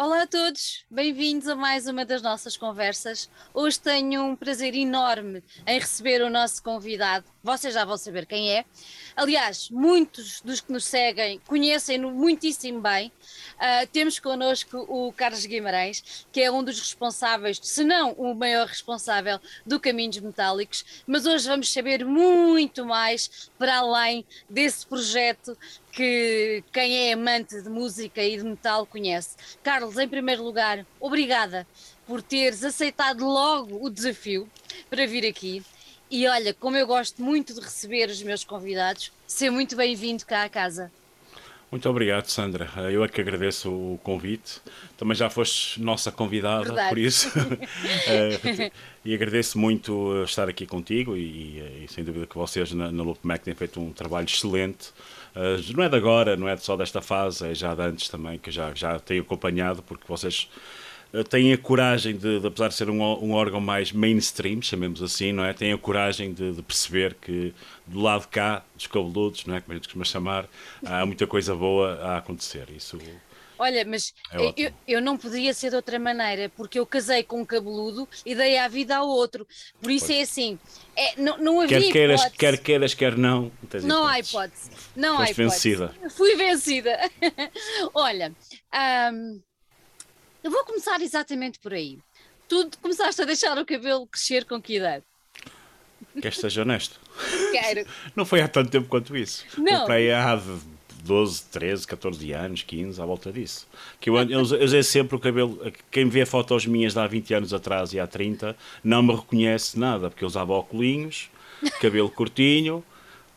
Olá a todos, bem-vindos a mais uma das nossas conversas. Hoje tenho um prazer enorme em receber o nosso convidado. Vocês já vão saber quem é. Aliás, muitos dos que nos seguem conhecem-no muitíssimo bem. Uh, temos connosco o Carlos Guimarães, que é um dos responsáveis, se não o maior responsável do Caminhos Metálicos, mas hoje vamos saber muito mais para além desse projeto que quem é amante de música e de metal conhece. Carlos, em primeiro lugar, obrigada por teres aceitado logo o desafio para vir aqui. E olha, como eu gosto muito de receber os meus convidados, seja muito bem-vindo cá à casa. Muito obrigado, Sandra. Eu é que agradeço o convite. Também já foste nossa convidada, Verdade. por isso. Eh, e agradeço muito estar aqui contigo e, e sem dúvida que vocês na, na Loop Mac têm feito um trabalho excelente. Uh, não é de agora, não é só desta fase, é já de antes também, que já, já tenho acompanhado, porque vocês eh, têm a coragem de, de, apesar de ser um, um, órgão mais mainstream, chamemos assim, não é? Têm a coragem de, de, perceber que do lado cá, dos cabeludos, não é? Como a gente costuma chamar, há muita coisa boa a acontecer. Isso Olha, mas é eu, eu, não poderia ser de outra maneira, porque eu casei com um cabeludo e dei a vida ao outro. Por isso pois. é assim, é, não, não havia quer queiras, hipótese. Quer queiras, quer não. Não, há hipótese. Não Foste há hipótese. vencida. Fui vencida. Olha, eu vou começar exatamente por aí. Tu começaste a deixar o cabelo crescer com que idade? Queres que seja honesto? Quero. Não foi há tanto tempo quanto isso. Não. Foi há 12, 13, 14 anos, 15, à volta disso. Que eu, eu, eu usei sempre o cabelo. Quem vê fotos minhas de há 20 anos atrás e há 30 não me reconhece nada, porque eu usava óculos, cabelo curtinho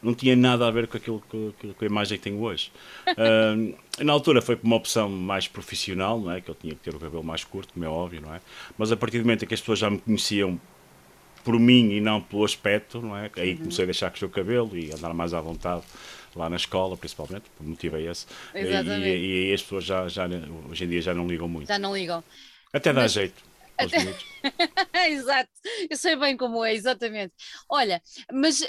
não tinha nada a ver com aquilo que, com a imagem que tenho hoje. Uh, na altura foi por uma opção mais profissional, não é? Que eu tinha que ter o cabelo mais curto, como é óbvio, não é? Mas a partir do momento em que as pessoas já me conheciam por mim e não pelo aspecto, não é? Aí comecei a deixar crescer o cabelo e andar mais à vontade lá na escola, principalmente, por motivo é esse. Exatamente. E, e, as pessoas já, já, hoje em dia já não ligam muito. Já não ligam. Até dá Mas... jeito. Exato, eu sei bem como é, exatamente. Olha, mas uh,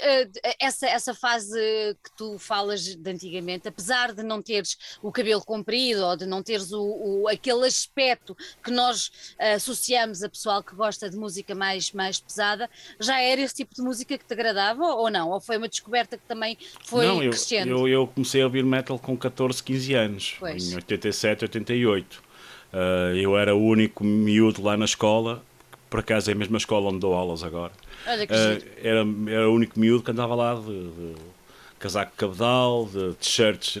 essa, essa fase que tu falas de antigamente, apesar de não teres o cabelo comprido ou de não teres o, o aquele aspecto que nós uh, associamos a pessoal que gosta de música mais, mais pesada, já era esse tipo de música que te agradava ou não? Ou foi uma descoberta que também foi não, eu, crescendo? Eu, eu comecei a ouvir metal com 14, 15 anos, pois. em 87, 88. Uh, eu era o único miúdo lá na escola, por acaso é a mesma escola onde dou aulas agora. Olha que uh, era, era o único miúdo que andava lá de, de casaco cabedal, de t-shirts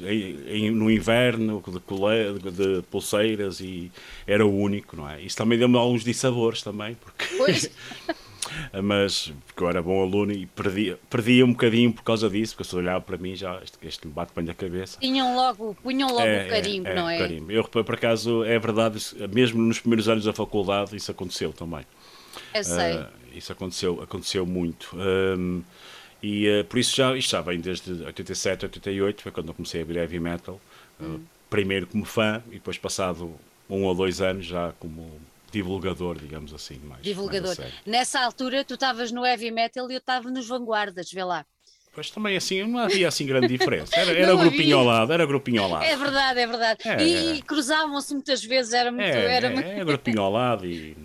no inverno, de, cole, de, pulseiras e era o único, não é? Isso também deu-me alguns dissabores também, porque mas porque eu era bom aluno e perdia, perdia um bocadinho por causa disso, porque se olhava para mim já este, este me bate bem na cabeça. Tinham logo, punham logo é, o carimbo, é, não é? Carimbo. Eu, por acaso, é verdade, mesmo nos primeiros anos da faculdade, isso aconteceu também. Eu sei. Uh, isso aconteceu, aconteceu muito. Um, e uh, por isso já, isto já vem desde 87, 88, foi quando eu comecei a ver heavy metal. Uh, primeiro como fã e depois passado um ou dois anos já como divulgador, digamos assim. Mais, divulgador. Mais Nessa altura tu estavas no heavy metal e eu estava nos vanguardas, vê lá. Pois também assim, não havia assim grande diferença. Era, era grupinho ao lado, era grupinho ao lado. É verdade, é verdade. É, e, cruzavam-se muitas vezes, era muito. É, era é, muito... é grupinho ao lado e, e,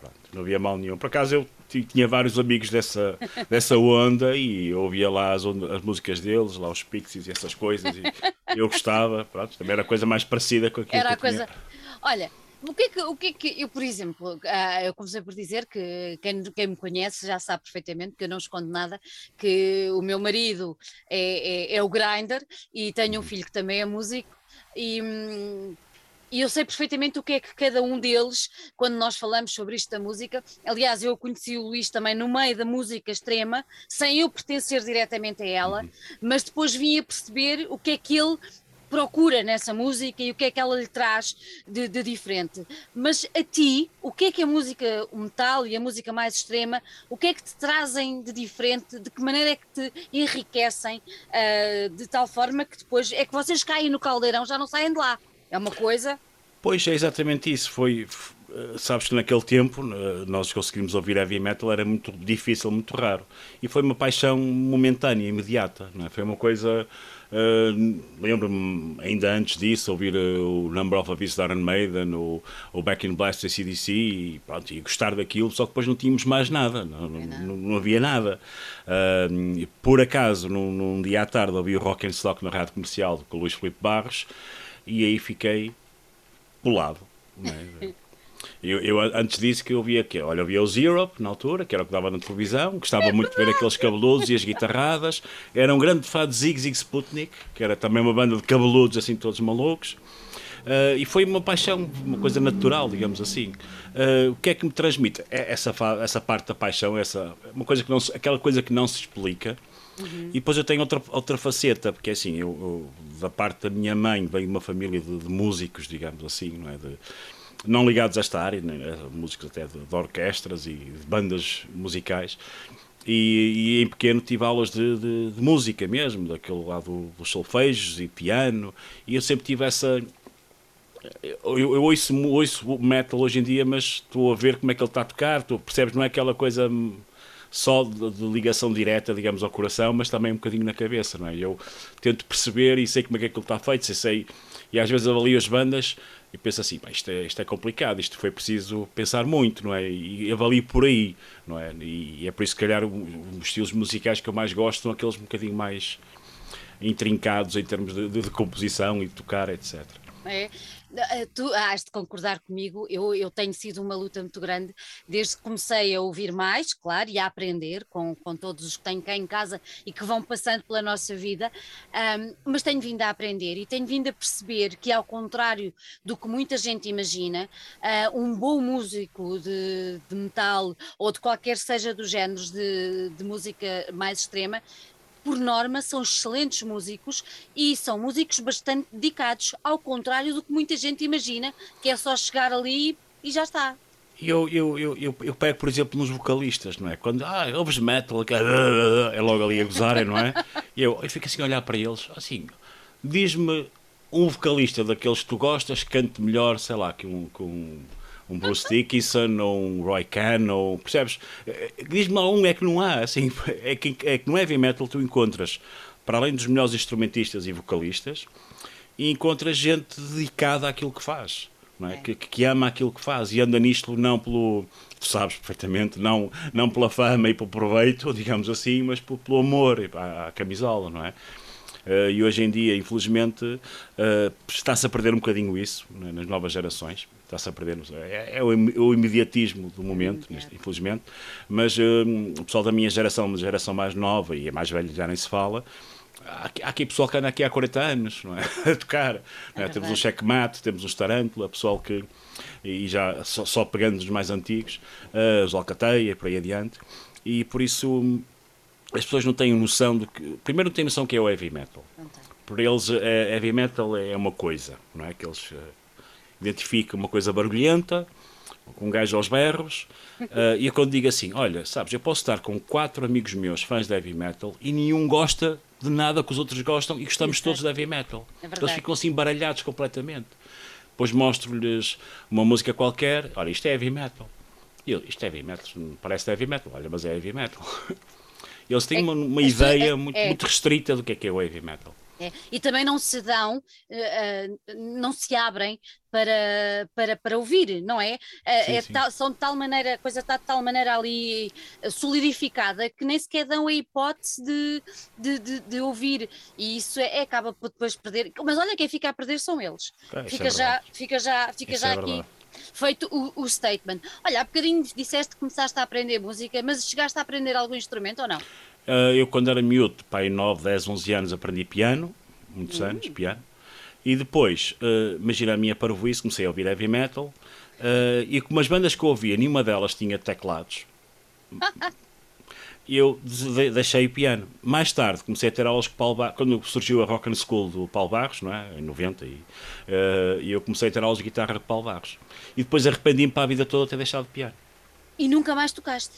pronto, não havia mal nenhum. Por acaso eu tinha vários amigos dessa, dessa onda e eu ouvia lá as, as músicas deles, lá os Pixies e essas coisas, e eu gostava, pronto, também era a coisa mais parecida com aquilo era que a coisa. Tinha. Olha, o que, é que, o que é que eu, por exemplo, uh, eu comecei por dizer que quem, quem, me conhece já sabe perfeitamente que eu não escondo nada, que o meu marido é, é, é o grinder e tenho um filho que também é músico e, hum, e eu sei perfeitamente o que é que cada um deles, quando nós falamos sobre isto da música, aliás, eu conheci o Luís também no meio da música extrema, sem eu pertencer diretamente a ela, uhum. mas depois vim a perceber o que é que ele procura nessa música e o que é que ela lhe traz de, de, diferente. Mas a ti, o que é que a música metal e a música mais extrema, o que é que te trazem de diferente, de que maneira é que te enriquecem uh, de tal forma que depois é que vocês caem no caldeirão, já não saem de lá. É uma coisa. Pois é exatamente isso. Foi, sabes que naquele tempo nós conseguimos ouvir heavy metal era muito difícil, muito raro. E foi uma paixão momentânea, imediata. Não é? Foi uma coisa Uh, Lembro-me, ainda antes disso, ouvir uh, o Number of Abyss da Iron Maiden, o, o Back in Blast da CDC e, pronto, e gostar daquilo, só que depois não tínhamos mais nada, não, não, não, não havia nada. Uh, por acaso, num, num, dia à tarde, ouvi o Rock and Stock na rádio comercial com o Luís Filipe Barros e aí fiquei pulado. É? Eu, eu, antes disso que eu via que, olha, eu via os Europe na altura, que era o que dava na televisão, gostava muito de ver aqueles cabeludos e as guitarradas. Era um grande fã de Zig Zig Sputnik, que era também uma banda de cabeludos assim todos malucos. Uh, e foi uma paixão, uma coisa natural, digamos assim. Uh, o que é que me transmite? É essa, essa parte da paixão, essa, uma coisa que não se, aquela coisa que não se explica. Uhum. E depois eu tenho outra, outra faceta, porque assim, eu, eu da parte da minha mãe, de uma família de, de músicos, digamos assim, não é? De, não ligados a esta área, né, músicos até de, de, orquestras e de bandas musicais. E, e, em pequeno tive aulas de, de, de música mesmo, daquele lado dos solfejos e piano, e eu sempre tive essa. Eu, eu ouço, ouço metal hoje em dia, mas estou a ver como é que ele está a tocar, tu percebes, não é aquela coisa só de, de, ligação direta, digamos, ao coração, mas também um bocadinho na cabeça, não é? Eu tento perceber e sei como é que aquilo está feito, sei, sei e às vezes avalio as bandas e penso assim, isto é, isto é complicado, isto foi preciso pensar muito, não é? E avalio por aí, não é? E, é por isso, que calhar, os estilos musicais que eu mais gosto são aqueles um bocadinho mais intrincados em termos de, de, de composição e de tocar, etc. É, tu has de concordar comigo, eu, eu tenho sido uma luta muito grande desde que comecei a ouvir mais, claro, e a aprender com, com todos os que tenho cá em casa e que vão passando pela nossa vida, um, mas tenho vindo a aprender e tenho vindo a perceber que, ao contrário do que muita gente imagina, uh, um bom músico de, de metal ou de qualquer seja dos géneros de, de música mais extrema por norma, são excelentes músicos e são músicos bastante dedicados, ao contrário do que muita gente imagina, que é só chegar ali e já está. Eu, eu, eu, eu, eu pego, por exemplo, nos vocalistas, não é? Quando ah, ouves metal, é logo ali a gozarem, não é? Eu, eu fico assim a olhar para eles, assim, diz-me um vocalista daqueles que tu gostas cante melhor, sei lá, que um, que um um Bruce Dickinson ou um Roy Khan, ou, percebes? Diz-me lá um, é que não há, assim, é que, é que no heavy metal tu encontras, para além dos melhores instrumentistas e vocalistas, e encontras gente dedicada àquilo que faz. É? É. Que, que, ama aquilo que faz e anda nisto não pelo, tu sabes perfeitamente, não, não pela fama e pelo proveito, digamos assim, mas pelo, pelo amor à, à camisola, não é? Uh, e hoje em dia, infelizmente, uh, está-se a perder um bocadinho isso né, nas novas gerações está-se a perder. É, é o, o, imediatismo do momento, neste, infelizmente. Mas um, o pessoal da minha geração, uma geração mais nova e a mais velha já nem se fala. Há, há aqui pessoal que anda aqui há 40 anos, não é? a tocar. É temos um checkmate, temos um starantula, pessoal que. E já só, só pegando os mais antigos, uh, os Alcateia e por aí adiante. E por isso as pessoas não têm noção do que. Primeiro, não têm noção do que é o heavy metal. Por eles, é, heavy metal é uma coisa, não é? Que eles identifica uma coisa barulhenta, com um gajo aos berros, uh, e é quando digo assim: olha, sabes, eu posso estar com quatro amigos meus fãs de heavy metal e nenhum gosta de nada que os outros gostam e gostamos todos de heavy metal. É Eles ficam assim baralhados completamente. Depois mostro-lhes uma música qualquer: olha, isto é heavy metal. E eu, isto é heavy metal, parece heavy metal, olha, mas é heavy metal. Eles têm é, uma, uma ideia é, muito, é. muito restrita do que é que é o heavy metal. É. E também não se dão, uh, não se abrem para, para, para ouvir, não é? Uh, sim, é sim. Tal, são de tal maneira, a coisa está de tal maneira ali solidificada que nem sequer dão a hipótese de, de, de, de ouvir. E isso é, acaba por depois perder. Mas olha, quem fica a perder são eles. É, fica, já, fica já, fica já aqui feito o, o, statement. Olha, há bocadinho disseste que começaste a aprender música, mas chegaste a aprender algum instrumento ou não? Uh, eu, quando era miúdo, pai, 9, 10, 11 anos, aprendi piano, muitos uhum. anos, piano. E depois, uh, imagina a minha parvoíce, comecei a ouvir heavy metal. Uh, e como as bandas que eu ouvia, nenhuma delas tinha teclados. Eu deixei o piano. Mais tarde comecei a ter aulas com Paulo Barros, quando surgiu a Rock and School do Paulo Barros, não é? em 90, e, uh, eu comecei a ter aulas de guitarra com Paulo Barros. E depois arrependi-me para a vida toda ter deixado o piano. E nunca mais tocaste?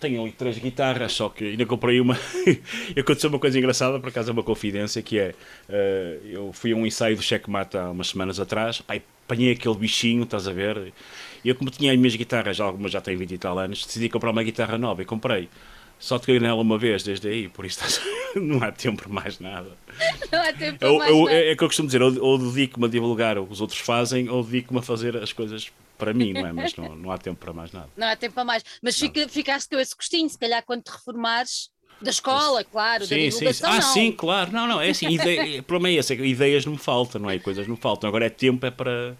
Tenho ali três guitarras, só que ainda comprei uma. aconteceu uma coisa engraçada, por acaso é uma confidência, que é. Uh, eu fui a um ensaio do Checkmate há umas semanas atrás, pai, apanhei aquele bichinho, estás a ver? E eu, como tinha as minhas guitarras, algumas já têm 20 e tal anos, decidi comprar uma guitarra nova e comprei. Só toquei nela uma vez desde aí, por isso não há tempo para mais nada. Não há tempo para mais nada. É, é que eu costumo dizer, ou, ou dedico-me a divulgar o que os outros fazem, ou dedico-me a fazer as coisas para mim, não é? Mas não, não há tempo para mais nada. Não há tempo para mais. Mas fica, ficaste com esse gostinho, se calhar quando te reformares. Da escola, claro, sim, da divulgação, sim. Ah, não. sim, claro. Não, não, é assim, ideia, o problema é esse, é ideias não me faltam, não é? Coisas não faltam. Agora é tempo, é para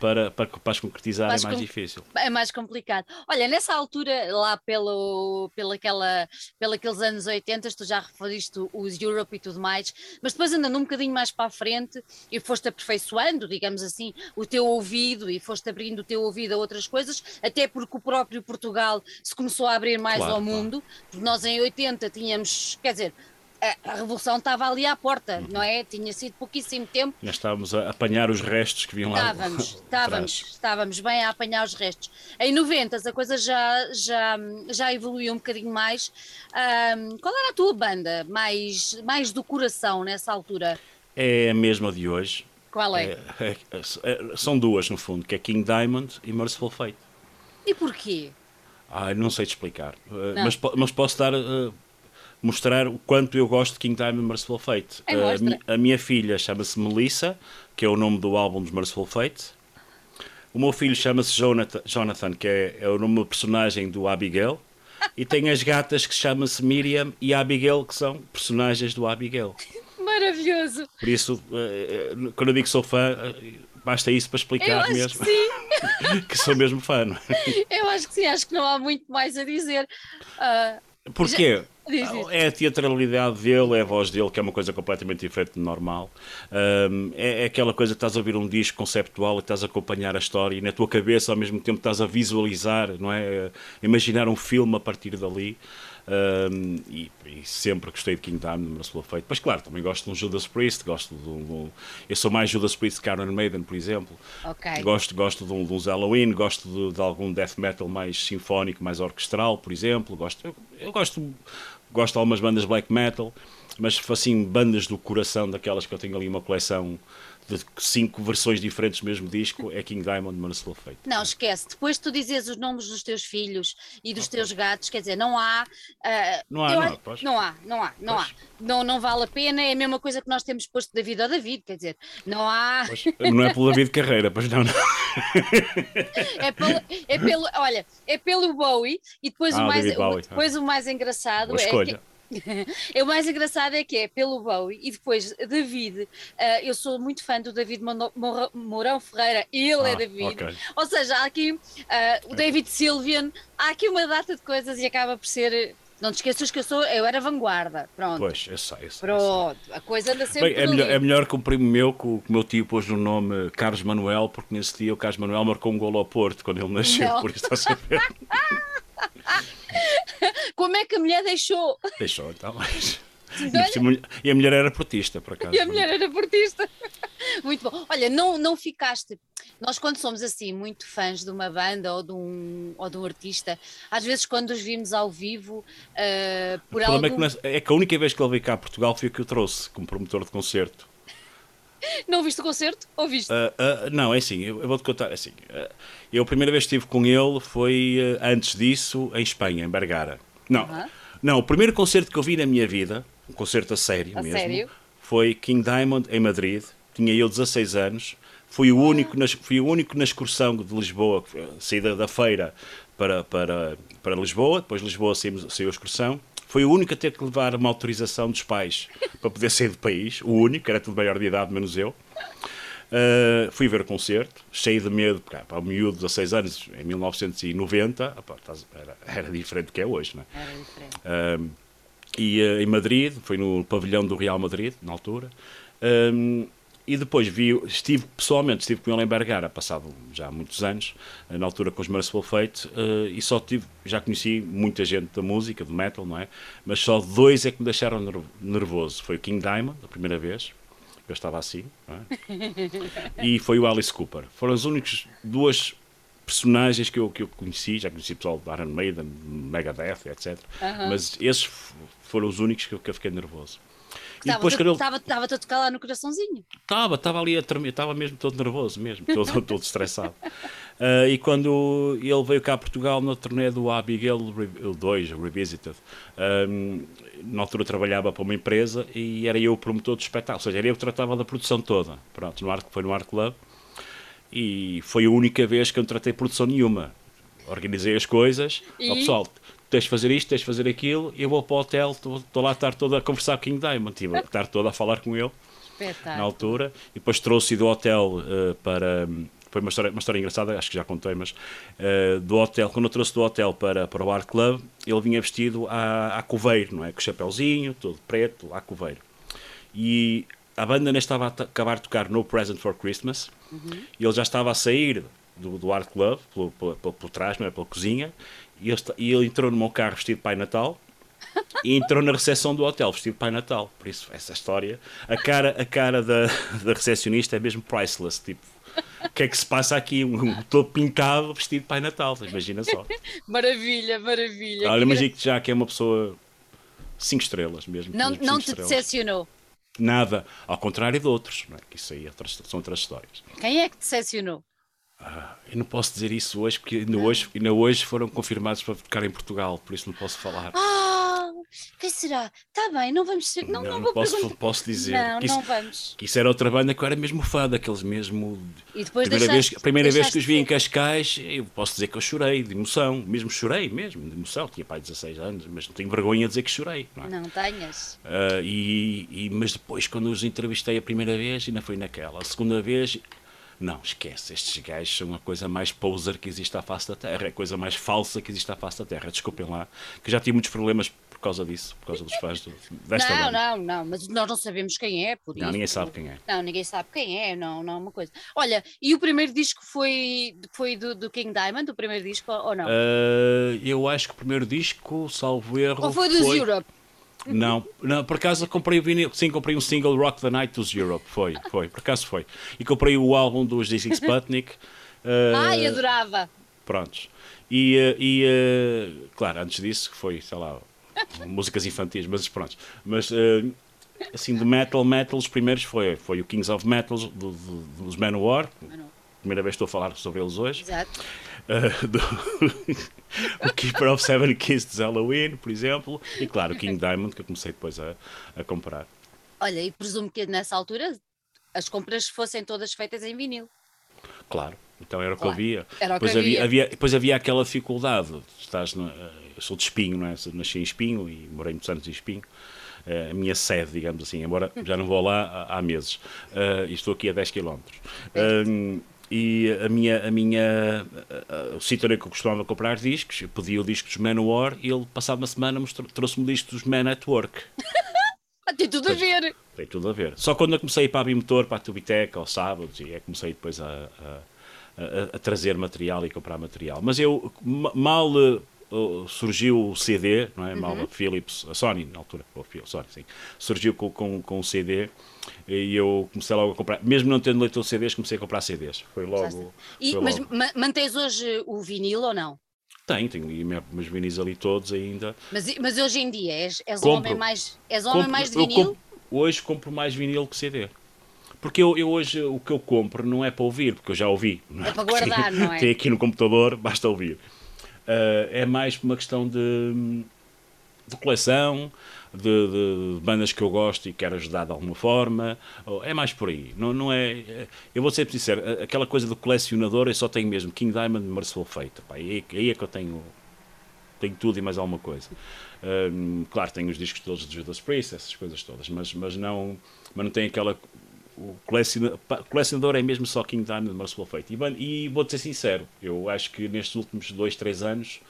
para, para, para as concretizar é mais difícil. É mais complicado. Olha, nessa altura, lá pelo, pelaquela, aqueles anos 80, tu já referiste os Europe e tudo mais, mas depois andando um bocadinho mais para a frente e foste aperfeiçoando, digamos assim, o teu ouvido e foste abrindo o teu ouvido a outras coisas, até porque o próprio Portugal se começou a abrir mais claro, ao mundo, claro. porque nós em 80 tínhamos, quer dizer, a, revolução estava ali à porta, não é? Tinha sido pouquíssimo tempo. Já estávamos a apanhar os restos que vinham lá. Estávamos, estávamos, estávamos bem a apanhar os restos. Em 90 a coisa já, já, já evoluiu um bocadinho mais. Um, qual era a tua banda mais, mais do coração nessa altura? É a mesma de hoje. Qual é? é, é, é são duas, no fundo, que é King Diamond e Merciful Fate. E porquê? Ah, não sei te explicar, não. Mas, mas posso dar uh, mostrar o quanto eu gosto de King Diamond e Merciful Fate. É uh, a minha filha chama-se Melissa, que é o nome do álbum dos Merciful Fate. O meu filho chama-se Jonathan, Jonathan, que é, é o nome do personagem do Abigail. E tem as gatas que chamam-se Miriam e Abigail, que são personagens do Abigail. Maravilhoso! Por isso, uh, quando eu digo que sou fã, basta isso para explicar mesmo que, que, sou mesmo fã. Não é? Eu acho que sim, acho que não há muito mais a dizer. Uh, Porquê? Já... É a teatralidade dele, é a voz dele, que é uma coisa completamente diferente do normal. Um, é, é, aquela coisa que estás a ouvir um disco conceptual e estás a acompanhar a história e na tua cabeça ao mesmo tempo estás a visualizar, não é? Imaginar um filme a partir dali. Um, e, e, sempre gostei de King Diamond, Merciful Fate. Pois claro, também gosto de um Judas Priest, gosto de um, eu sou mais Judas Priest que Iron Maiden, por exemplo. Okay. Gosto, gosto de, um, de uns Halloween, gosto de, de, algum death metal mais sinfónico, mais orquestral, por exemplo. Gosto, eu, eu gosto gosto de algumas bandas black metal, mas assim, bandas do coração, daquelas que eu tenho ali uma coleção de cinco versões diferentes do mesmo disco, é King Diamond Merciful Fate. Não, esquece. Depois tu dizes os nomes dos teus filhos e dos teus gatos, quer dizer, não há. Uh, não, há não, há, não há, não há, não há. Não, não vale a pena, é a mesma coisa que nós temos posto David ao David, quer dizer, não há. Pois, não é pelo David Carreira, pois não, não. é, pelo, é pelo, olha, é pelo Bowie e depois, ah, o, mais, o, depois ah. o mais engraçado Boa é escolha. que é o mais engraçado é que é pelo Bowie e depois David. Uh, eu sou muito fã do David Mourão Ferreira, ele é ah, é David. Okay. Ou seja, há aqui uh, o David Sylvian, há aqui uma data de coisas e acaba por ser. Não te esqueças que eu sou, eu era vanguarda, pronto. Pois, eu sei, eu sei. Pronto, a coisa anda sempre Bem, é, melhor, é melhor que um primo meu, que o, meu tio pôs no nome Carlos Manuel, porque nesse dia o Carlos Manuel marcou um gol ao Porto quando ele nasceu, Não. por isso está a saber. Como é que a mulher deixou? Deixou, então, mas... E a mulher era portista, por acaso. E a mulher era portista. Muito bom. Olha, não, não ficaste. Nós, quando somos assim, muito fãs de uma banda ou de um, ou de um artista, às vezes, quando os vimos ao vivo, uh, por o algum... é, que é, é que a única vez que ele veio cá a Portugal foi o que eu trouxe como promotor de concerto. Não viste o concerto? Ou viste? Uh, uh, não, é assim, eu, eu vou-te contar. É assim, uh, eu a primeira vez que estive com ele foi antes disso em Espanha, em Bergara. Não, -huh. não, o primeiro concerto que eu vi na minha vida, um concerto a sério a mesmo, sério? foi King Diamond em Madrid. Tinha eu 16 anos. Fui o único, na, fui o único na excursão de Lisboa, saída da feira para, para, para Lisboa. Depois de Lisboa saímos, saiu a excursão foi o único a ter que levar uma autorização dos pais para poder sair do país, o único, era tudo maior de idade, menos eu. Uh, fui ver o concerto, cheio de medo, porque para o miúdo de 16 anos, em 1990, opa, era, era, diferente do que é hoje, não é? Era diferente. Uh, e uh, em Madrid, foi no pavilhão do Real Madrid, na altura, e depois vi, estive pessoalmente, estive com ele em Bergara, passado já muitos anos, na altura com os Merciful Fate, uh, e só tive, já conheci muita gente da música, do metal, não é? Mas só dois é que me deixaram nervoso. Foi o King Diamond, a primeira vez, eu estava assim, é? e foi o Alice Cooper. Foram as únicas duas personagens que eu, que eu conheci, já conheci pessoal do Iron Maiden, Megadeth, etc. Uh -huh. Mas esses foram os únicos que eu, que eu fiquei nervoso. Estava-te a tocar lá no coraçãozinho. Estava, estava ali a tremer, estava mesmo todo nervoso, mesmo, todo, todo estressado. Uh, e quando ele veio cá a Portugal no turnê do Abigail 2, Revisited, um, na altura trabalhava para uma empresa e era eu o promotor do espetáculo, ou seja, era eu que tratava da produção toda. Pronto, no Art, foi no Art Club e foi a única vez que eu não tratei produção nenhuma. Organizei as coisas, e... ao pessoal, tens de fazer isto, tens de fazer aquilo, eu vou para o hotel, estou lá a estar todo a conversar com o King Diamond, tive a estar todo a falar com ele na altura, e depois trouxe do hotel uh, para foi uma história, uma história engraçada, acho que já contei, mas uh, do hotel, quando eu trouxe do hotel para, para o Art Club, ele vinha vestido a, a coveiro, não é? Com o chapéuzinho, todo preto, a coveiro. E a banda nem estava a acabar de tocar No Present for Christmas, uhum. e ele já estava a sair do, do Art Club, pelo, pelo, pelo, por trás, não é? Pela cozinha, e ele, e ele entrou no meu carro vestido de Pai Natal, e entrou na recepção do hotel vestido de Pai Natal. Por isso, essa história. A cara, a cara da, da recepcionista é mesmo priceless. Tipo, o que é que se passa aqui? Um, todo pintado vestido de Pai Natal, imagina só. Maravilha, maravilha. Olha, imagina que já que é uma pessoa 5 estrelas mesmo. Não, não te decepcionou? Nada, ao contrário de outros, não é? que isso aí é são outras histórias. Quem é que te decepcionou? Ah, eu não posso dizer isso hoje, porque ainda hoje, ainda hoje foram confirmados para ficar em Portugal, por isso não posso falar. Ah, quem será? Está bem, não vamos ser. Não, não, não, não posso, posso dizer. Não, que isso, não vamos. Que isso era outra banda que eu era mesmo fã daqueles mesmo. E depois primeira deixaste, vez, a primeira vez que os vi em Cascais, eu posso dizer que eu chorei de emoção, mesmo chorei, mesmo de emoção. Tinha pai 16 anos, mas não tenho vergonha de dizer que chorei. Não, é? não tenhas. Uh, e, e, mas depois, quando os entrevistei a primeira vez, ainda foi naquela. A segunda vez não, esquece, estes gajos são a coisa mais poser que existe à face da Terra, é a coisa mais falsa que existe à face da Terra. Desculpem lá, que já tive muitos problemas por causa disso, por causa dos fãs do, desta Não, banda. não, não, mas nós não sabemos quem é, por não, isso. ninguém sabe quem é. Não, ninguém sabe quem é, não, não é uma coisa. Olha, e o primeiro disco foi, foi do, do King Diamond, o primeiro disco, ou não? Uh, eu acho que o primeiro disco, salvo erro. Ou foi dos foi... Europe? Não, não, por acaso comprei o vinil, sim, comprei um single Rock the Night dos Europe, foi, foi, por acaso foi. E comprei o álbum dos Dizzy Sputnik. Uh, Ai, adorava! Prontos. E, uh, e uh, claro, antes disso foi, sei lá, músicas infantis, mas pronto. Mas uh, assim, de metal, metal, os primeiros foi, foi o Kings of Metal do, do, dos Manowar. Primeira vez que estou a falar sobre eles hoje. Exato. Uh, do, o Keeper of Seven Keys de Halloween, por exemplo, e claro, o King Diamond, que eu comecei depois a, a comprar. Olha, e presumo que nessa altura as compras fossem todas feitas em vinil. Claro, então era o claro. que havia. Era o que depois havia. havia. Depois havia aquela dificuldade, estás no, eu sou de Espinho, não é? Nasci em Espinho e morei muitos anos em Espinho. Uh, a minha sede, digamos assim, embora já não vou lá há, meses. Uh, e estou aqui a 10 km. E a minha, a minha o sítio onde eu costumava comprar discos, eu pedi o disco dos Manowar e ele, passado uma semana, trouxe-me o disco dos Man at Work. Tem tudo a ver. Tem tudo a ver. Só quando eu comecei a ir para a Bimotor, para a Tubiteca, aos sábados, e é comecei depois a, a, a, a, trazer material e comprar material. Mas eu, mal uh, surgiu o CD, não é? Uhum. Mal a Philips, a Sony, na altura, ou Sony, sim, surgiu com, com, com o CD e eu comecei logo a comprar, mesmo não tendo leitor de CDs, comecei a comprar CDs. Foi logo. E, foi mas logo. mantens hoje o vinil ou não? Tenho, tenho meus vinis ali todos ainda. Mas, mas hoje em dia és, és compro, homem mais, és homem compro, mais de vinil? Compro, hoje compro mais vinil que CD. Porque eu, eu, hoje o que eu compro não é para ouvir, porque eu já ouvi. É, é para guardar, não é? Tem aqui no computador, basta ouvir. Uh, é mais uma questão de, de coleção, de, de, bandas que eu gosto e quero ajudar de alguma forma. É mais por aí. Não, não é, é eu vou ser sincero, aquela coisa do colecionador eu só tenho mesmo King Diamond e Merciful Fate. Pá, aí, aí é que eu tenho, tenho tudo e mais alguma coisa. Um, claro, tenho os discos todos de Judas Priest, essas coisas todas, mas, mas, não, mas não tem aquela. O colecionador, colecionador é mesmo só King Diamond e Merciful Fate. E, e vou-te ser sincero, eu acho que nestes últimos dois, três anos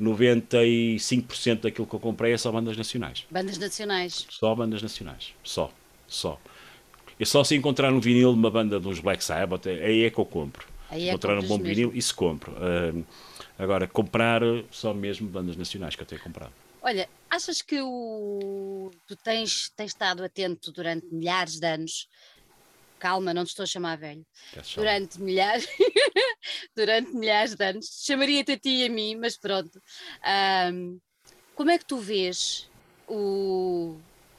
95% daquilo que eu comprei é só bandas nacionais. Bandas nacionais. Só bandas nacionais. Só. Só. E só se encontrar um vinil de uma banda dos Black Sabbath, aí é que eu compro. Aí é encontrar um bom mesmo. vinil, isso compro. Uh, agora, comprar só mesmo bandas nacionais que eu tenho comprado. Olha, achas que o... tu tens, tens estado atento durante milhares de anos calma, não te estou a chamar velho, durante milhares, durante milhares de anos, chamaria-te a ti e a mim, mas pronto. Um, como é que tu vês o,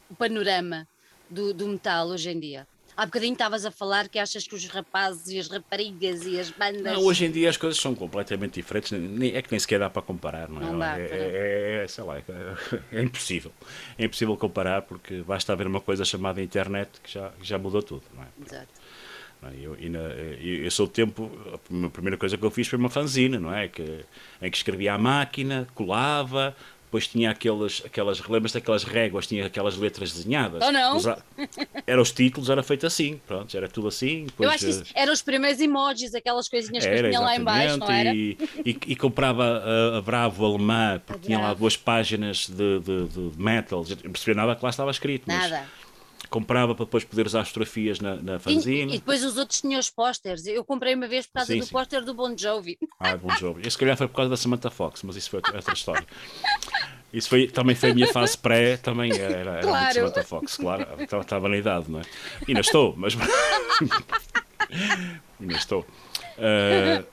o panorama do, do metal hoje em dia? Há bocadinho estavas a falar que achas que os rapazes e as raparigas e as bandas. Não, hoje em dia as coisas são completamente diferentes, é que nem sequer dá para comparar, não é? Não dá, é, é, é, sei lá, é, é, impossível. É impossível comparar porque basta haver uma coisa chamada internet que já, já mudou tudo, não é? Exato. Eu, e na, eu, eu sou o tempo, a primeira coisa que eu fiz foi uma fanzina, não é? Que, em que escrevia à máquina, colava, depois tinha aquelas, aquelas lembras daquelas réguas, tinha aquelas letras desenhadas. Ou não? Os, era os títulos, era feito assim, pronto, era tudo assim. Depois, eu acho que eh, eram os primeiros emojis, aquelas coisinhas era, que tinha lá embaixo, não era? E, e, e comprava a, a, Bravo alemã, porque tinha lá duas páginas de, de, de metal, não percebia nada que lá estava escrito. Nada. Comprava para depois poder usar as fotografias na, na fanzine. E, e, depois os outros tinham os pósteres. Eu comprei uma vez por causa sim, do póster do Bon Jovi. Ah, Bon Jovi. Esse se calhar foi por causa da Samantha Fox, mas isso foi outra história. Isso foi, também foi a minha fase pré, também era, era claro. Samantha Fox, claro. Estava, estava na idade, não é? E ainda estou, mas. ainda estou. Uh,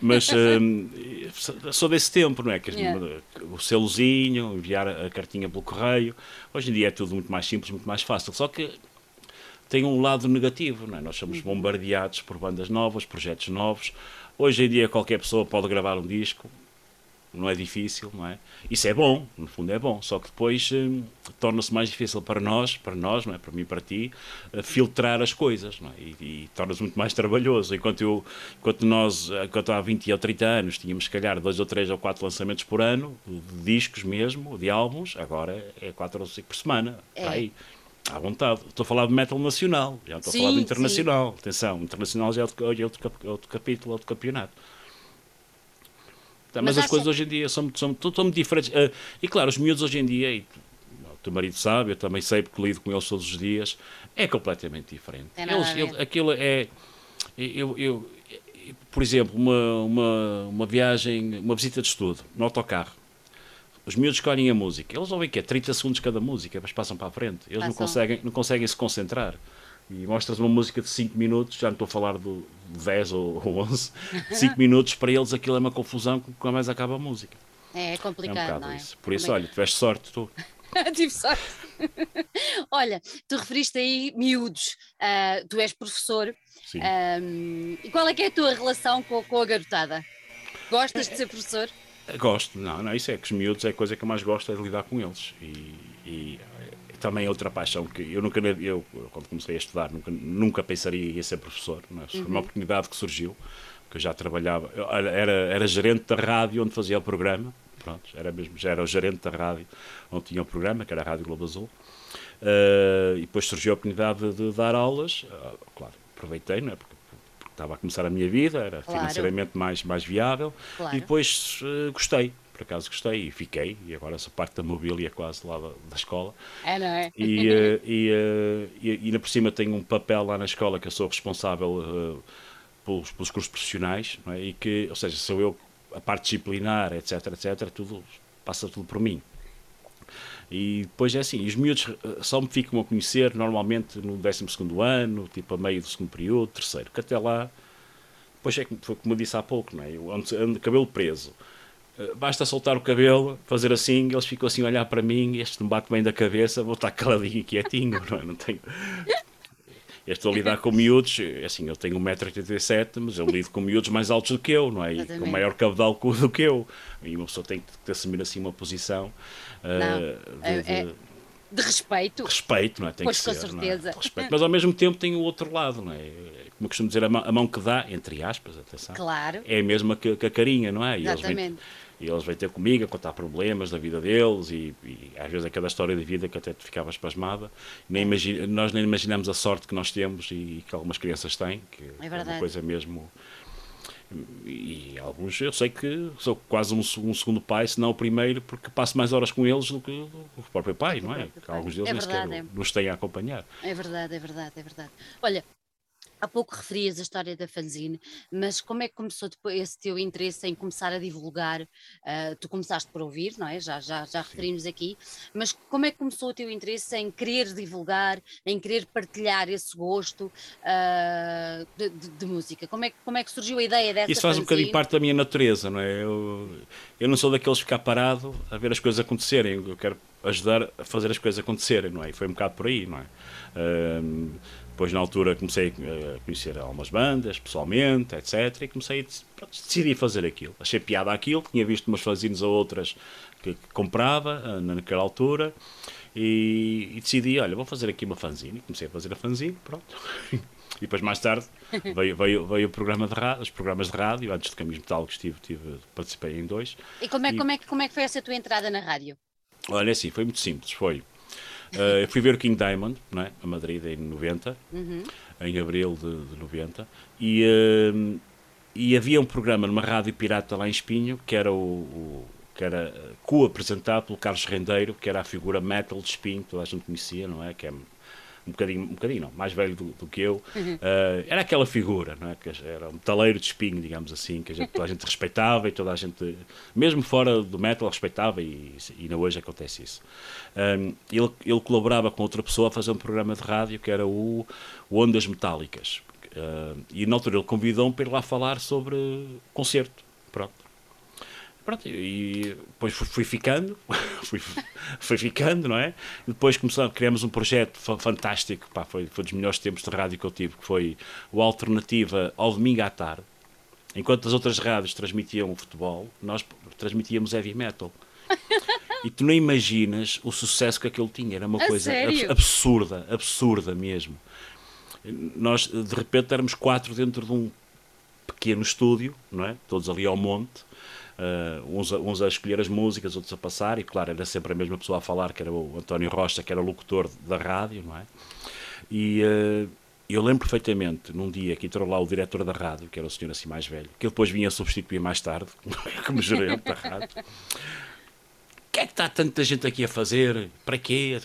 mas uh, sou desse tempo, não é? Que yeah. O selozinho, enviar a cartinha pelo correio. Hoje em dia é tudo muito mais simples, muito mais fácil. Só que tem um lado negativo, não é? Nós somos uhum. bombardeados por bandas novas, projetos novos. Hoje em dia qualquer pessoa pode gravar um disco, não é difícil, não é? Isso é bom, no fundo é bom, só que depois hum, torna-se mais difícil para nós, para nós, não é? Para mim, para ti, uh, filtrar as coisas, não é? E, e torna-se muito mais trabalhoso. Enquanto eu, enquanto nós, enquanto há 20 ou 30 anos tínhamos, se calhar, dois ou três ou quatro lançamentos por ano, de discos mesmo, de álbuns, agora é quatro ou cinco por semana, é. aí. À vontade. Estou a falar de metal nacional, já estou sim, a falar de internacional. Sim. Atenção, internacional já é outro, é outro, outro capítulo, outro campeonato. Tá, mas, mas as coisas hoje em dia são, são, são, são muito diferentes. Uh, e claro, os miúdos hoje em dia, e o teu marido sabe, eu também sei porque lido com eles todos os dias, é completamente diferente. É eles, ele, aquilo é. Eu, eu, por exemplo, uma, uma, uma viagem, uma visita de estudo no autocarro. Os miúdos escolhem a música. Eles ouvem que é 30 segundos cada música, mas passam para a frente. Eles passam. não conseguem, não conseguem se concentrar e mostras uma música de 5 minutos, já não estou a falar do 10 ou 11, 5 minutos, para eles aquilo é uma confusão com a mais acaba a música. É, é complicado, é um não é? Isso. Por isso, olha, tiveste sorte tu. Tive sorte. olha, tu referiste aí miúdos, uh, tu és professor, Sim. Um, e qual é que é a tua relação com, com a garotada? Gostas de ser professor? Gosto, não, não, isso é que os miúdos é a coisa que eu mais gosto é de lidar com eles. E, e também é outra paixão que eu nunca, eu quando comecei a estudar, nunca, nunca pensaria em ser professor. Não é? Foi uma uhum. oportunidade que surgiu, que eu já trabalhava, era, era gerente da rádio onde fazia o programa, pronto, era mesmo, já era o gerente da rádio onde tinha o programa, que era a Rádio Globo Azul. Uh, e depois surgiu a oportunidade de, de dar aulas, uh, claro, aproveitei, não é? Porque, estava a começar a minha vida, era claro. financeiramente mais, mais viável, claro. e depois uh, gostei por acaso gostei e fiquei, e agora sou parte da mobília quase lá da, da escola. É, não é? E, uh, e, uh, e, e ainda por cima tenho um papel lá na escola que eu sou responsável uh, pelos, pelos cursos profissionais, é? e que, ou seja, sou eu a parte disciplinar, etc, etc, tudo, passa tudo por mim. E depois é assim, os miúdos só me ficam a conhecer normalmente no 12 ano, tipo a meio do segundo período, terceiro, que até lá, depois é foi como eu disse há pouco, não é? eu ando, ando cabelo preso eh, basta soltar o cabelo, fazer assim, eles ficam assim a olhar para mim, este não bate bem da cabeça, vou estar caladinho e quietinho, não é? Não tenho... Eu estou a lidar com miúdos, é assim, eu tenho 1,87m, mas eu lido com miúdos mais altos do que eu, não é? E com maior cabedal do que eu. E uma pessoa tem que assumir assim uma posição uh, de, é, é de, respeito. Respeito, não é? Tem pois que com ser, certeza. É? Respeito. Mas ao mesmo tempo tem o outro lado, não é? Como eu costumo dizer, a mão, a mão que dá, entre aspas, atenção, claro. é a mesma que, que a carinha, não é? E Exatamente e eles vêm ter comigo a contar problemas da vida deles e, e às vezes aquela história de vida que até te ficava espasmada. Nem imagina, nós nem imaginamos a sorte que nós temos e que algumas crianças têm, que é, é uma coisa mesmo. E alguns eu sei que sou quase um, um, segundo pai, se não o primeiro, porque passo mais horas com eles do que o próprio pai, não é? Alguns deles é nem sequer é. nos têm a acompanhar. É verdade, é verdade, é verdade. Olha, Há pouco referias a história da fanzine, mas como é que começou esse teu interesse em começar a divulgar? Uh, tu começaste por ouvir, não é? Já, já, já referimos aqui, mas como é que começou o teu interesse em querer divulgar, em querer partilhar esse gosto uh, de, de, de, música? Como é, como é que surgiu a ideia dessa Isso faz fanzine? um bocadinho parte da minha natureza, não é? Eu, eu não sou daqueles que ficar parado a ver as coisas acontecerem. Eu quero ajudar a fazer as coisas acontecerem, não é? E foi um bocado por aí, não é? Uh, depois, na altura, comecei a conhecer algumas bandas, pessoalmente, etc. E comecei a pronto, decidi fazer aquilo. Achei piada aquilo, tinha visto umas fanzines ou outras que, que comprava uh, naquela altura. E, e, decidi, olha, vou fazer aqui uma fanzine. Comecei a fazer a fanzine, pronto. e depois, mais tarde, veio, veio, veio o programa de rádio, os programas de rádio. Antes de Caminhos Metálicos, tive, tive, participei em dois. E como é, e, como, é, como é que foi essa tua entrada na rádio? Olha, assim, foi muito simples. Foi. Uh, fui ver o King Diamond, não é? a Madrid, em 90, uhum. em abril de, de 90, e, uh, e havia um programa numa rádio pirata lá em Espinho, que era o, o que era co-apresentado pelo Carlos Rendeiro, que era a figura metal de Espinho, toda a gente conhecia, não é? Que é um bocadinho, um bocadinho não, mais velho do, do que eu, uhum. uh, era aquela figura, não é? que era um metaleiro de espinho, digamos assim, que a gente, toda a gente respeitava e toda a gente, mesmo fora do metal, respeitava e, e ainda hoje acontece isso. Um, ele, ele colaborava com outra pessoa a fazer um programa de rádio que era o, o Ondas Metálicas. Uh, e na altura ele convidou-me para ir lá falar sobre concerto. Pronto. Pronto, e depois fui ficando, fui, fui ficando, não é? E depois começamos, criamos um projeto fantástico, pá, foi, foi dos melhores tempos de rádio que eu tive, que foi o Alternativa ao domingo à tarde. Enquanto as outras rádios transmitiam o futebol, nós transmitíamos heavy metal. E tu não imaginas o sucesso que aquilo tinha, era uma a coisa sério? absurda, absurda mesmo. Nós, de repente, éramos quatro dentro de um pequeno estúdio, não é? Todos ali ao monte uh, uns, a, uns a escolher as músicas, outros a passar, e claro, era sempre a mesma pessoa a falar, que era o António Rocha, que era locutor da rádio, não é? E uh, eu lembro perfeitamente, num dia que entrou lá o diretor da rádio, que era o senhor assim mais velho, que ele depois vinha substituir mais tarde, como gerente da rádio. O que é que está tanta gente aqui a fazer? Para quê?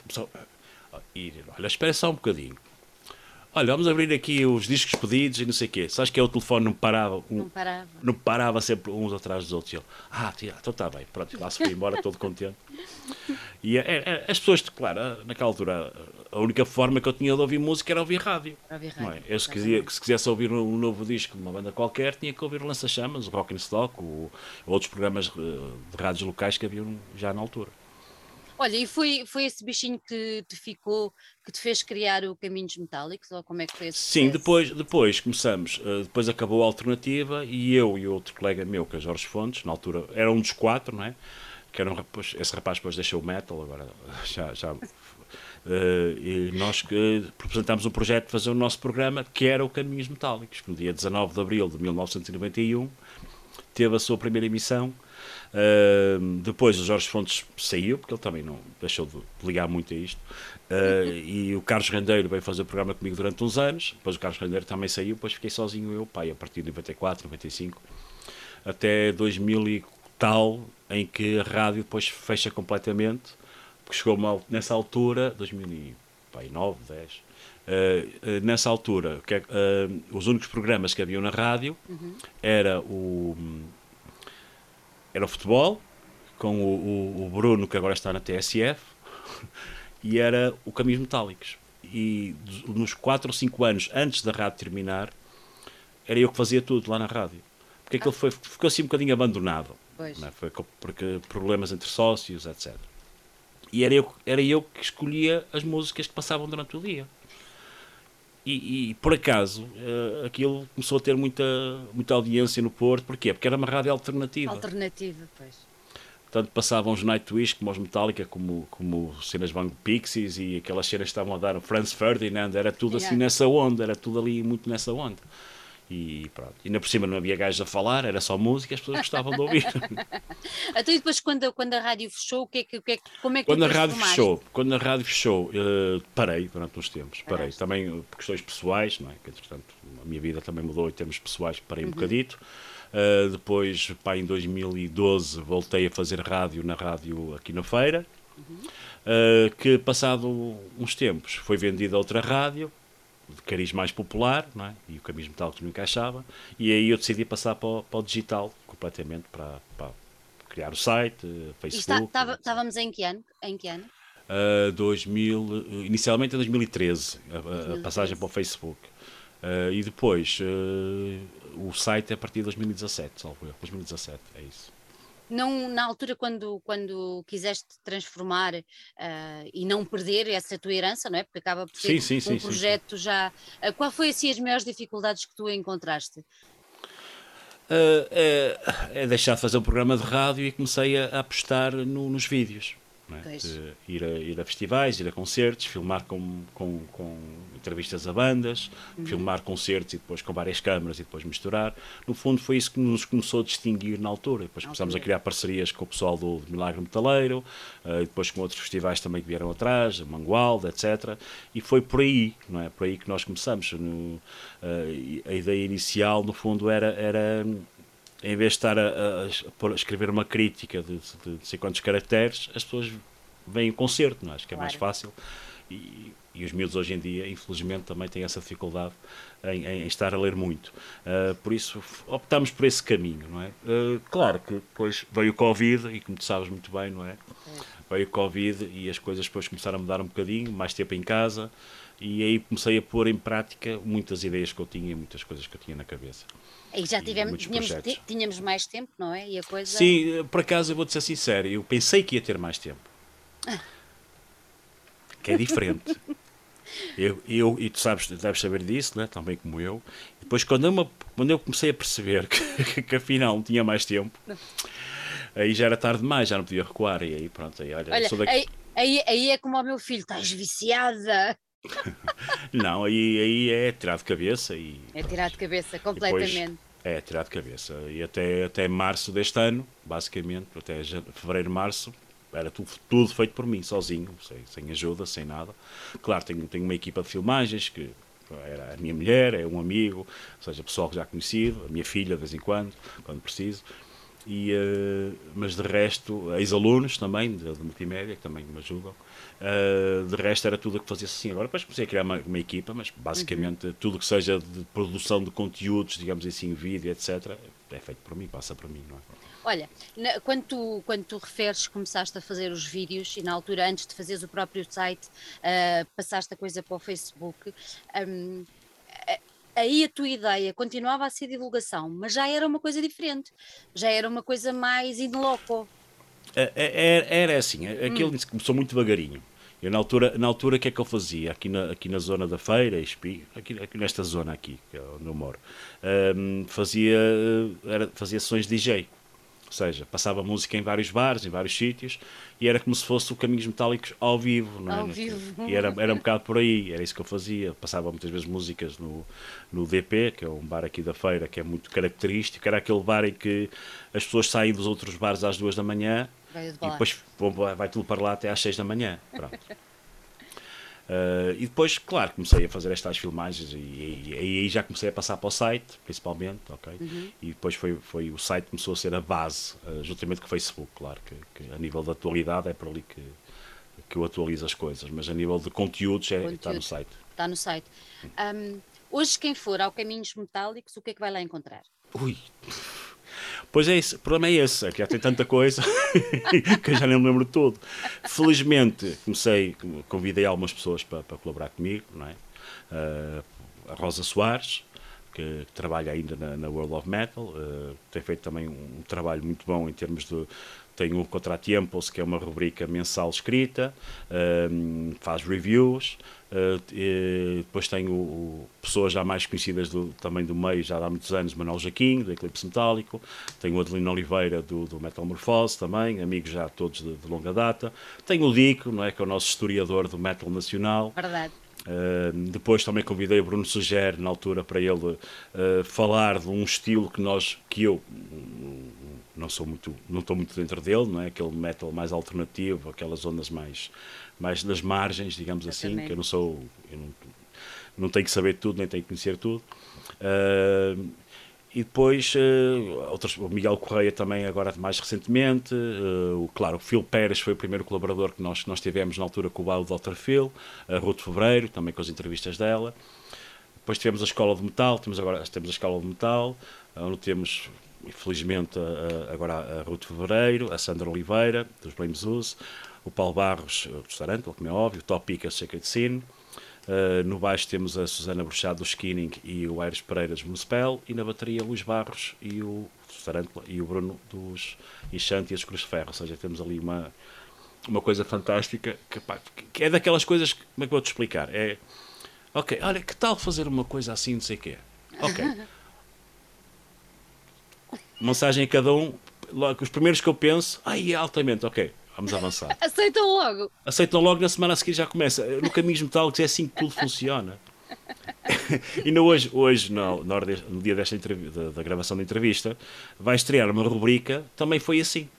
E, olha, espera só um bocadinho. Olha, vamos abrir aqui os discos pedidos e não sei o quê. Sabes que é o telefone não parava? Um, não parava. Não parava sempre uns atrás dos outros. E ele, ah, tia, então está bem. Pronto, lá se foi embora todo contente. E é, é, as pessoas, claro, naquela altura, a única forma que eu tinha de ouvir música era ouvir rádio. Ouvir rádio. É? Eu, se, quisia, se quisesse ouvir um novo disco de uma banda qualquer, tinha que ouvir o Lança Chamas, o Rock and Stock, ou outros programas de rádios locais que haviam já na altura. Olha, e foi, foi esse bichinho que te ficou, que te fez criar o Caminhos Metálicos, ou como é que foi esse Sim, depois, depois começamos, uh, depois acabou a alternativa e eu e outro colega meu, que é Jorge Fontes, na altura era um dos quatro, não é? Que era um rapaz, esse rapaz depois deixou o metal, agora já... já uh, e nós que apresentámos um projeto de fazer o nosso programa, que era o Caminhos Metálicos, que no dia 19 de abril de 1991 teve a sua primeira emissão Uh, depois o Jorge Fontes saiu, porque ele também não deixou de ligar muito a isto. Uh, e o Carlos Rendeiro veio fazer o programa comigo durante uns anos. Depois o Carlos Rendeiro também saiu, depois fiquei sozinho eu, pai, a partir de 94, 95, até 2000 e tal, em que a rádio depois fecha completamente, porque chegou nessa altura, 2009, 10. Uh, nessa altura, que, uh, os únicos programas que haviam na rádio uhum. era o era o futebol, com o, o, o, Bruno, que agora está na TSF, e era o Caminhos Metálicos. E nos 4 ou 5 anos antes da rádio terminar, era eu que fazia tudo lá na rádio. Porque aquilo foi, ficou assim um bocadinho abandonado. É? Foi porque problemas entre sócios, etc. E era eu, era eu que escolhia as músicas que passavam durante o dia. E, e, por acaso uh, aquilo começou a ter muita, muita audiência no Porto, porquê? Porque era uma rádio alternativa. Alternativa, pois. Portanto, passavam os Nightwish, como os Metallica, como, como cenas Van Pixies e aquelas cenas que estavam a dar o Franz Ferdinand, era tudo yeah. assim nessa onda, era tudo ali muito nessa onda. E pronto. E ainda por cima não havia gajos a falar, era só música, as pessoas gostavam de ouvir. então, e depois, quando, quando a rádio fechou, o que é que, que, é como é que quando a rádio fechou Quando a rádio fechou, uh, parei durante uns tempos. Parei. Também por questões pessoais, não é? Que, entretanto, a minha vida também mudou em termos pessoais, parei um uhum. bocadito. Uh, depois, pá, em 2012, voltei a fazer rádio na rádio aqui na feira. Uhum. Uh, que passado uns tempos foi vendida outra rádio de cariz mais popular, não é? e o caminho metálico não encaixava, e aí eu decidi passar para o, para o digital completamente, para, para, criar o site, Facebook. Estávamos em que ano? Em que ano? Uh, 2000, inicialmente em 2013, a, 2013. a passagem para o Facebook. Uh, e depois uh, o site é a partir de 2017, salvo 2017, é isso. Não, na altura, quando, quando quiseste transformar uh, e não perder essa tua herança, não é? Porque acaba por ser sim, sim, um sim, projeto já. Uh, qual foi assim as maiores dificuldades que tu encontraste? Uh, é, é, deixar de fazer um programa de rádio e comecei a, a apostar no, nos vídeos. É? ir, a, ir a festivais, ir a concertos, filmar com, com, com entrevistas a bandas, uhum. filmar concertos e depois com várias câmaras e depois misturar. No fundo, foi isso que nos começou a distinguir na altura. Depois okay. começamos a criar parcerias com o pessoal do Milagre Metaleiro, uh, e depois com outros festivais também que vieram atrás, Mangualde, etc. E foi por aí, não é? Por aí que nós começamos. No, uh, a ideia inicial, no fundo, era. era em vez de estar a, a, a, escrever uma crítica de, de, de sei quantos caracteres, as pessoas veem o concerto, não é? acho que é claro. mais fácil. E, e, os miúdos hoje em dia, infelizmente, também têm essa dificuldade em, em estar a ler muito. Uh, por isso, optamos por esse caminho, não é? Uh, claro que depois veio o Covid, e como tu sabes muito bem, não é? Veio o Covid e as coisas depois começaram a mudar um bocadinho, mais tempo em casa, e aí comecei a pôr em prática muitas ideias que eu tinha e muitas coisas que eu tinha na cabeça. E já tivemos, tínhamos, tínhamos mais tempo, não é? E a coisa... Sim, por acaso eu vou-te ser sincero, eu pensei que ia ter mais tempo. Ah. Que é diferente. eu, eu, e tu sabes, deves saber disso, né? também como eu. Depois, quando eu, quando eu comecei a perceber que, que, que afinal não tinha mais tempo, aí já era tarde demais, já não podia recuar. E aí, pronto, aí, olha, olha daqui... aí, aí, aí é como ao meu filho: estás viciada. não, aí, aí é tirar de cabeça. E, é tirar de cabeça, completamente. Depois, é tirar de cabeça. E até, até março deste ano, basicamente, até fevereiro, março, era tudo, tudo feito por mim, sozinho, sem, sem, ajuda, sem nada. Claro, tenho, tenho uma equipa de filmagens que era a minha mulher, é um amigo, ou seja, pessoal que já conhecido, a minha filha de vez em quando, quando preciso. E, uh, mas de resto, ex-alunos também, de, de multimédia, que também me ajudam. Uh, de resto era tudo o que fazia assim. Agora depois comecei a criar uma, uma equipa, mas basicamente uhum. tudo que seja de produção de conteúdos, digamos assim, vídeo, etc., é feito por mim, passa por mim, não é? Olha, na, quando, tu, quando tu referes que começaste a fazer os vídeos e na altura, antes de fazeres o próprio site, uh, passaste a coisa para o Facebook, um, aí a tua ideia continuava a ser divulgação, mas já era uma coisa diferente, já era uma coisa mais in loco. É, é, era, era assim, aquilo hum. começou muito devagarinho. Eu, na altura, na altura, o que é que eu fazia? Aqui na, aqui na zona da feira, aqui, aqui nesta zona aqui, que é onde eu moro, um, fazia, era, fazia sessões de DJ. Ou seja, passava música em vários bares, em vários sítios, e era como se fosse o Caminhos Metálicos ao vivo, não é? Ao vivo. E era, era um bocado por aí, era isso que eu fazia. Passava muitas vezes músicas no, no DP, que é um bar aqui da feira que é muito característico, era aquele bar em que as pessoas saem dos outros bares às duas da manhã e depois vai tudo para lá até às seis da manhã. Pronto. Uh, e depois, claro, comecei a fazer estas filmagens e aí já comecei a passar para o site, principalmente, ok? Uhum. E depois foi, foi o site começou a ser a base, uh, juntamente com o Facebook, claro, que, que, a nível da atualidade é por ali que, que eu atualizo as coisas, mas a nível de conteúdos é, está no site. Está no site. Um, hoje, quem for ao Caminhos Metálicos, o que é que vai lá encontrar? Ui, Pois é, esse, o problema é esse, é que já tem tanta coisa que eu já nem me lembro de tudo. Felizmente, comecei, convidei algumas pessoas para, para colaborar comigo, não é? Uh, a Rosa Soares, que, que trabalha ainda na, na, World of Metal, uh, tem feito também um, um, trabalho muito bom em termos de. Tem o Contratiempos, que é uma rubrica mensal escrita, uh, faz reviews, Uh, depois tenho o, pessoas já mais conhecidas do, também do meio, já há muitos anos, Manuel Jaquim, do Eclipse Metálico, tenho o Adelino Oliveira, do, do Metalmorfose também, amigos já todos de, de, longa data. Tenho o Dico, não é, que é o nosso historiador do metal nacional. Verdade. Uh, depois também convidei o Bruno Suger na altura para ele uh, falar de um estilo que nós que eu não sou muito não estou muito dentro dele não é aquele metal mais alternativo aquelas ondas mais mais nas margens, digamos assim, que eu não sou. Eu não, não tenho que saber tudo, nem tenho que conhecer tudo. Uh, e depois, uh, outros, o Miguel Correia também, agora mais recentemente. Uh, o, claro, o Phil Pérez foi o primeiro colaborador que nós, nós tivemos na altura com o Dr. Phil. A Ruth Fevereiro, também com as entrevistas dela. Depois tivemos a Escola de Metal, temos agora temos a Escola de Metal, onde temos, infelizmente, a, a, agora a Ruth Fevereiro, a Sandra Oliveira, dos Blame Zeus, o Paulo Barros, o restaurante, como é óbvio, o Top Pica Sacred Scene, Uh, no baixo temos a Susana Bruxado do Skinning e o Aires Pereira dos Municipal e na bateria Luís Barros e o e o Bruno dos Enxante e as Cruz Ferro. Ou seja, temos ali uma, uma coisa fantástica que, pá, que é daquelas coisas que, como é que vou te explicar? É ok, olha, que tal fazer uma coisa assim, não sei o quê? Ok. Mensagem a cada um, logo, os primeiros que eu penso, ai, é altamente, ok, vamos avançar. Aceitam logo. Aceitam logo, na semana a seguir já começa. No caminho metálicos é assim que tudo funciona. e no hoje, hoje no, no, dia desta da, da, gravação da entrevista, vai estrear uma rubrica, também foi assim.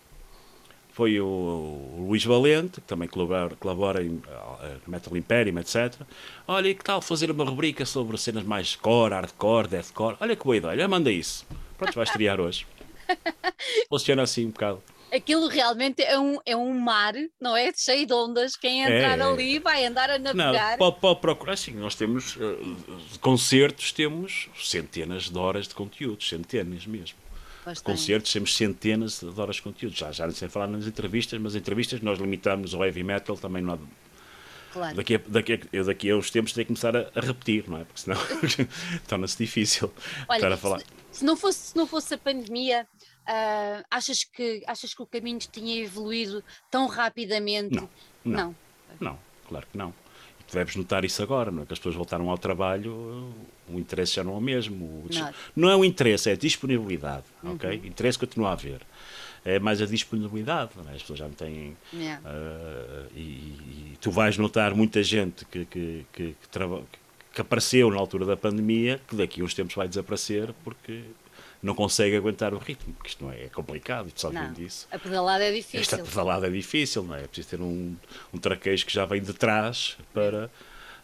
Foi o, o Luís Valente, que também colabora, colabora em uh, Metal Imperium, etc. Olha, que tal fazer uma rubrica sobre cenas mais core, hardcore, deathcore? Olha que boa ideia, manda isso. Pronto, vai estrear hoje. Funciona assim um bocado aquilo realmente é um, é um mar, não é? Cheio de ondas. Quem entrar é, ali vai andar a navegar. Não, pode, pode procurar, sim. Nós temos uh, concertos, temos centenas de horas de conteúdos, centenas mesmo. Pois concertos, tem. temos centenas de horas de conteúdos. Já, já não sei falar nas entrevistas, mas entrevistas nós limitamos ao heavy metal, também não há. Claro. Daqui a, daqui, a, eu daqui a uns tempos tenho que começar a, a repetir, não é? Porque senão torna-se difícil Olha, estar a falar. Se, se, não fosse, se não fosse a pandemia, Uh, achas, que, achas que o caminho tinha evoluído tão rapidamente? Não, não, não, não claro que não. E tu deves notar isso agora, não é? que as pessoas voltaram ao trabalho, o interesse já não é o mesmo. O, não é o interesse, é a disponibilidade, uhum. ok? Interesse continua a haver. É mais a disponibilidade, é? as pessoas já não têm. Yeah. Uh, e, e, tu vais notar muita gente que, que, que, que, que apareceu na altura da pandemia, que daqui a uns tempos vai desaparecer porque não consegue aguentar o ritmo, porque isto não é, é complicado, tu sabes bem disso. A pedalada é difícil. Esta pedalada é difícil, não é? É preciso ter um, um traquejo que já vem de trás para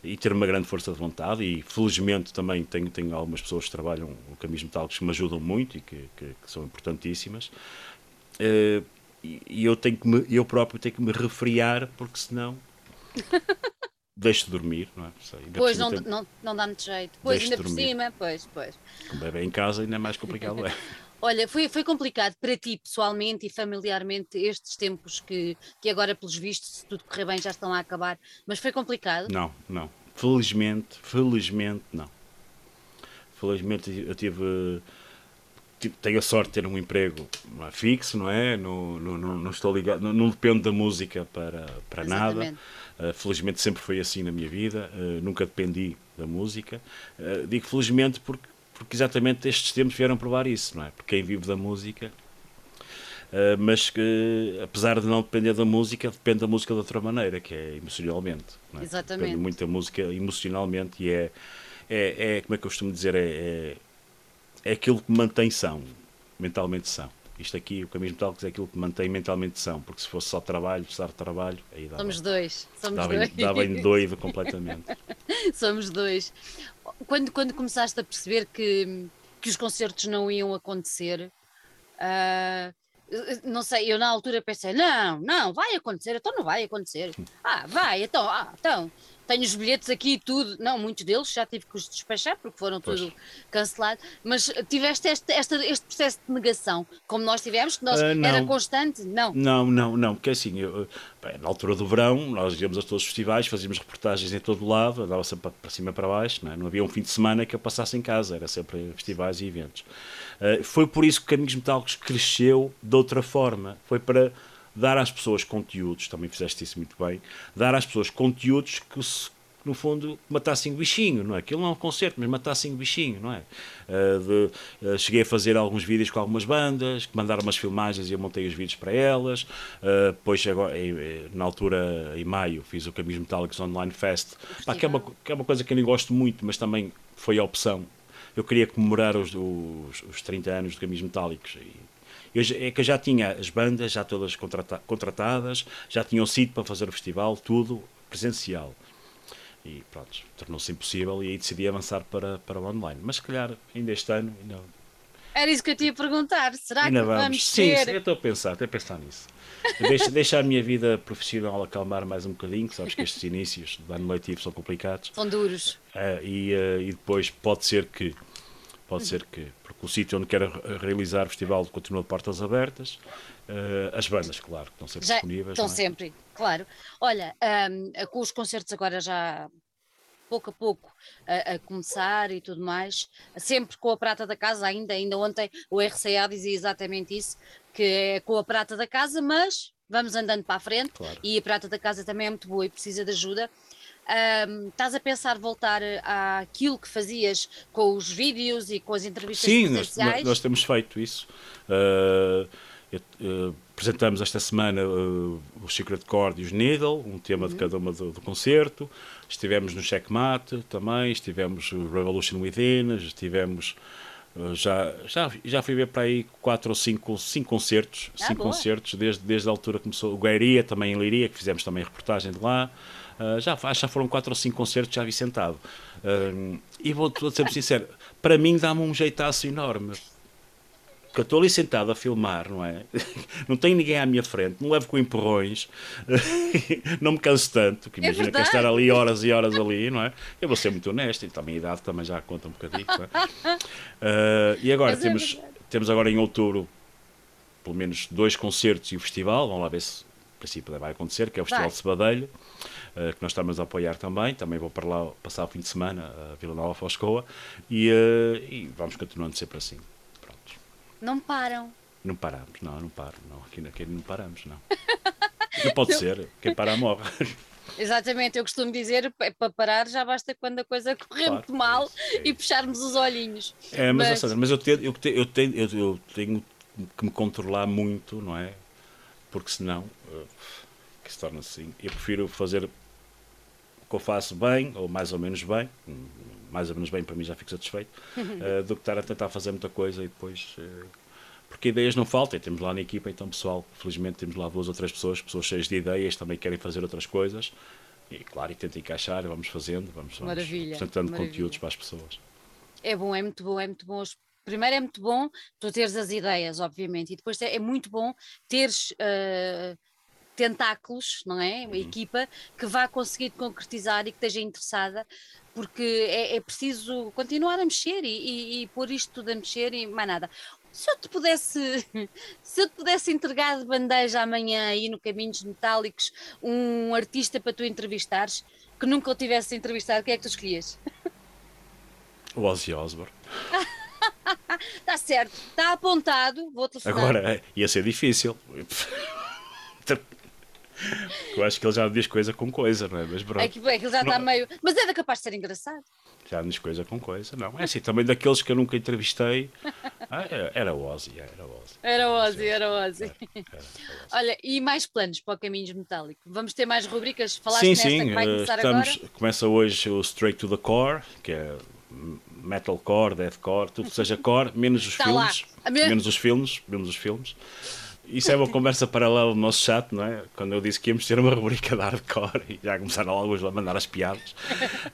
e ter uma grande força de vontade e felizmente também tenho, tenho algumas pessoas que trabalham no caminhos metálicos que me ajudam muito e que, que, que são importantíssimas uh, e, e eu tenho que me, eu próprio tenho que me refriar porque senão deixo de dormir, não é? Sei, pois, não, tempo, não, não dá muito jeito. Pois, ainda por cima, pois, pois. Com o bebê em casa ainda é mais complicado, é. Olha, foi, foi complicado para ti, pessoalmente e familiarmente, estes tempos que, que agora, pelos vistos, se tudo correr bem, já estão a acabar, mas foi complicado? Não, não. Felizmente, felizmente, não. Felizmente eu tive tenho a sorte de ter um emprego é, fixo, não é? Não, não, não, estou ligado, não, não dependo da música para, para nada. Uh, felizmente sempre foi assim na minha vida, uh, nunca dependi da música. Uh, digo felizmente porque, porque exatamente estes tempos vieram provar isso, não é? Porque quem vive da música, mas que apesar de não depender da música, depende da música de outra maneira, que é emocionalmente. É? Exatamente. Depende muito da música emocionalmente e é, é, é como é que eu costumo dizer, é, é, é aquilo que mantém são, mentalmente são. Isto aqui, o caminho metálico é aquilo que mantém mentalmente são, porque se fosse só trabalho, só trabalho, aí dava, Somos dois. Somos dava, dois. Dava em doido completamente. Somos dois. Quando, quando começaste a perceber que, que os concertos não iam acontecer, uh, não sei, eu na altura pensei, não, não, vai acontecer, então não vai acontecer. Ah, vai, então, ah, então tenho os bilhetes aqui e tudo. Não, muitos deles já tive que os despachar porque foram pois. tudo cancelados. Mas tiveste este, este, este, processo de negação, como nós tivemos, que nós, uh, era constante? Não. Não, não, não, porque assim, eu, bem, na altura do verão, nós íamos a todos os festivais, fazíamos reportagens em todo o lado, andava sempre para cima e para baixo, não, é? não havia um fim de semana que eu passasse em casa, era sempre festivais e eventos. Uh, foi por isso que Caminhos Metálicos cresceu de outra forma. Foi para dar às pessoas conteúdos, também fizeste isso muito bem, dar às pessoas conteúdos que se no fundo, matassem o bichinho, não é? Aquilo não é um concerto, mas matassem o bichinho, não é? Uh, de, uh, cheguei a fazer alguns vídeos com algumas bandas, que mandaram umas filmagens e eu montei os vídeos para elas. Uh, depois, agora, na altura, em maio, fiz o Caminhos Metálicos Online Fest, Pá, que, é uma, que é uma coisa que eu nem gosto muito, mas também foi a opção. Eu queria comemorar os, os, os 30 anos de Caminhos Metálicos e eu, é que eu já tinha as bandas já todas contrata contratadas, já tinham sido para fazer o festival, tudo presencial. E pronto, tornou-se impossível e aí decidi avançar para, para o online. Mas se calhar ainda este ano. Ainda... Era isso que eu te ia perguntar. Será ainda que vamos, vamos sim, ter... eu estou a pensar, estou a pensar nisso. Deixa, deixa a minha vida profissional acalmar mais um bocadinho, sabes que estes inícios do ano letivo são complicados. São duros. Uh, e, uh, e depois pode ser que Pode ser que, porque o sítio onde quero realizar o festival continua de portas abertas. Uh, as bandas, claro, estão sempre já, disponíveis. Estão é? sempre, claro. Olha, um, com os concertos agora já pouco a pouco a, a, começar e tudo mais, sempre com a prata da casa, ainda, ainda ontem o RCA dizia exatamente isso, que é com a prata da casa, mas vamos andando para a frente claro. e a prata da casa também é muito boa e precisa de ajuda. Um, estás a pensar voltar àquilo que fazias com os vídeos e com as entrevistas Sim, nós, nós, temos feito isso. Uh, uh, apresentamos esta semana uh, o Secret Chord e os Needle, um tema uhum. de cada uma do, do, concerto. Estivemos no Checkmate também, estivemos no Revolution Within, estivemos já, já, já fui ver para aí quatro ou cinco, cinco concertos, ah, cinco boa. concertos desde, desde a altura que começou o Guairia, também em Liria, que fizemos também reportagem de lá. Uh, já, já foram quatro ou cinco concertos, já vi sentado. Uh, e vou, vou ser sincero, para mim dá-me um jeitaço enorme. Porque eu estou ali sentado a filmar, não é? Não tenho ninguém à minha frente, não levo com empurrões, não me canso tanto, que é imagina é que é estar ali horas e horas ali, não é? Eu vou ser muito honesto, então a minha idade também já conta um bocadinho. Uh, e agora, é temos, temos agora em outubro pelo menos dois concertos e o festival, vamos lá ver se a princípio vai acontecer, que é o Festival vai. de Sebadelho. Eh, que nós estamos a apoiar também. Também vou para lá passar o fim de semana, a Vila Nova Foscoa, e, uh, e vamos continuando sempre assim. Pronto. Não param. Não paramos, não, não paro. Não, aqui, aqui não paramos, não. não pode ser, quem para morre. Exatamente, eu costumo dizer para parar já basta quando a coisa correr claro, muito mal é e fecharmos os olhinhos. É, mas, mas... Seja, mas eu, tenho, eu, tenho, eu, tenho, eu tenho que me controlar muito, não é? Porque senão uh, que se torna assim. Eu prefiro fazer que eu faço bem, ou mais ou menos bem, mais ou menos bem para mim já fico satisfeito, uh, do que estar a tentar fazer muita coisa e depois. Uh, porque ideias não faltam, temos lá na equipa, então pessoal, felizmente temos lá duas ou três pessoas, pessoas cheias de ideias, também querem fazer outras coisas, e claro, e tenta encaixar, vamos fazendo, vamos, vamos apresentando Maravilha. conteúdos para as pessoas. É bom, é muito bom, é muito bom. Primeiro é muito bom tu teres as ideias, obviamente, e depois é, é muito bom teres. Uh, tentáculos, não é? Uma uhum. equipa que vá conseguir concretizar e que esteja interessada, porque é, é preciso continuar a mexer e, e, e pôr isto tudo a mexer e mais nada. Se eu te pudesse, se eu te pudesse entregar de bandeja amanhã aí no Caminhos Metálicos um artista para tu entrevistares, que nunca o tivesse entrevistado, quem é que tu escolhias? O Ozzy Osbourne. Está certo, está apontado, vou telefonar. Agora, ia ser difícil. Eu acho que ele já diz coisa com coisa, não é? Mas pronto. É que, é que ele já está meio. Mas era capaz de ser engraçado. Já diz coisa com coisa, não. É assim, também daqueles que eu nunca entrevistei. Ah, era, o Ozzy, era o Ozzy. Era o Ozzy, era o Ozzy. Era, era, era Olha, e mais planos para o Caminhos Metálico? Vamos ter mais rubricas? Falaste sim, nesta sim, que vai começar estamos, agora? Começa hoje o Straight to the Core, que é metalcore, deathcore, tudo que seja core, menos os Está filmes. Menos os filmes, menos os filmes. Isso é uma conversa paralela do nosso chat, não é? Quando eu disse que íamos ter uma rubrica de hardcore e já começaram alguns a mandar as piadas.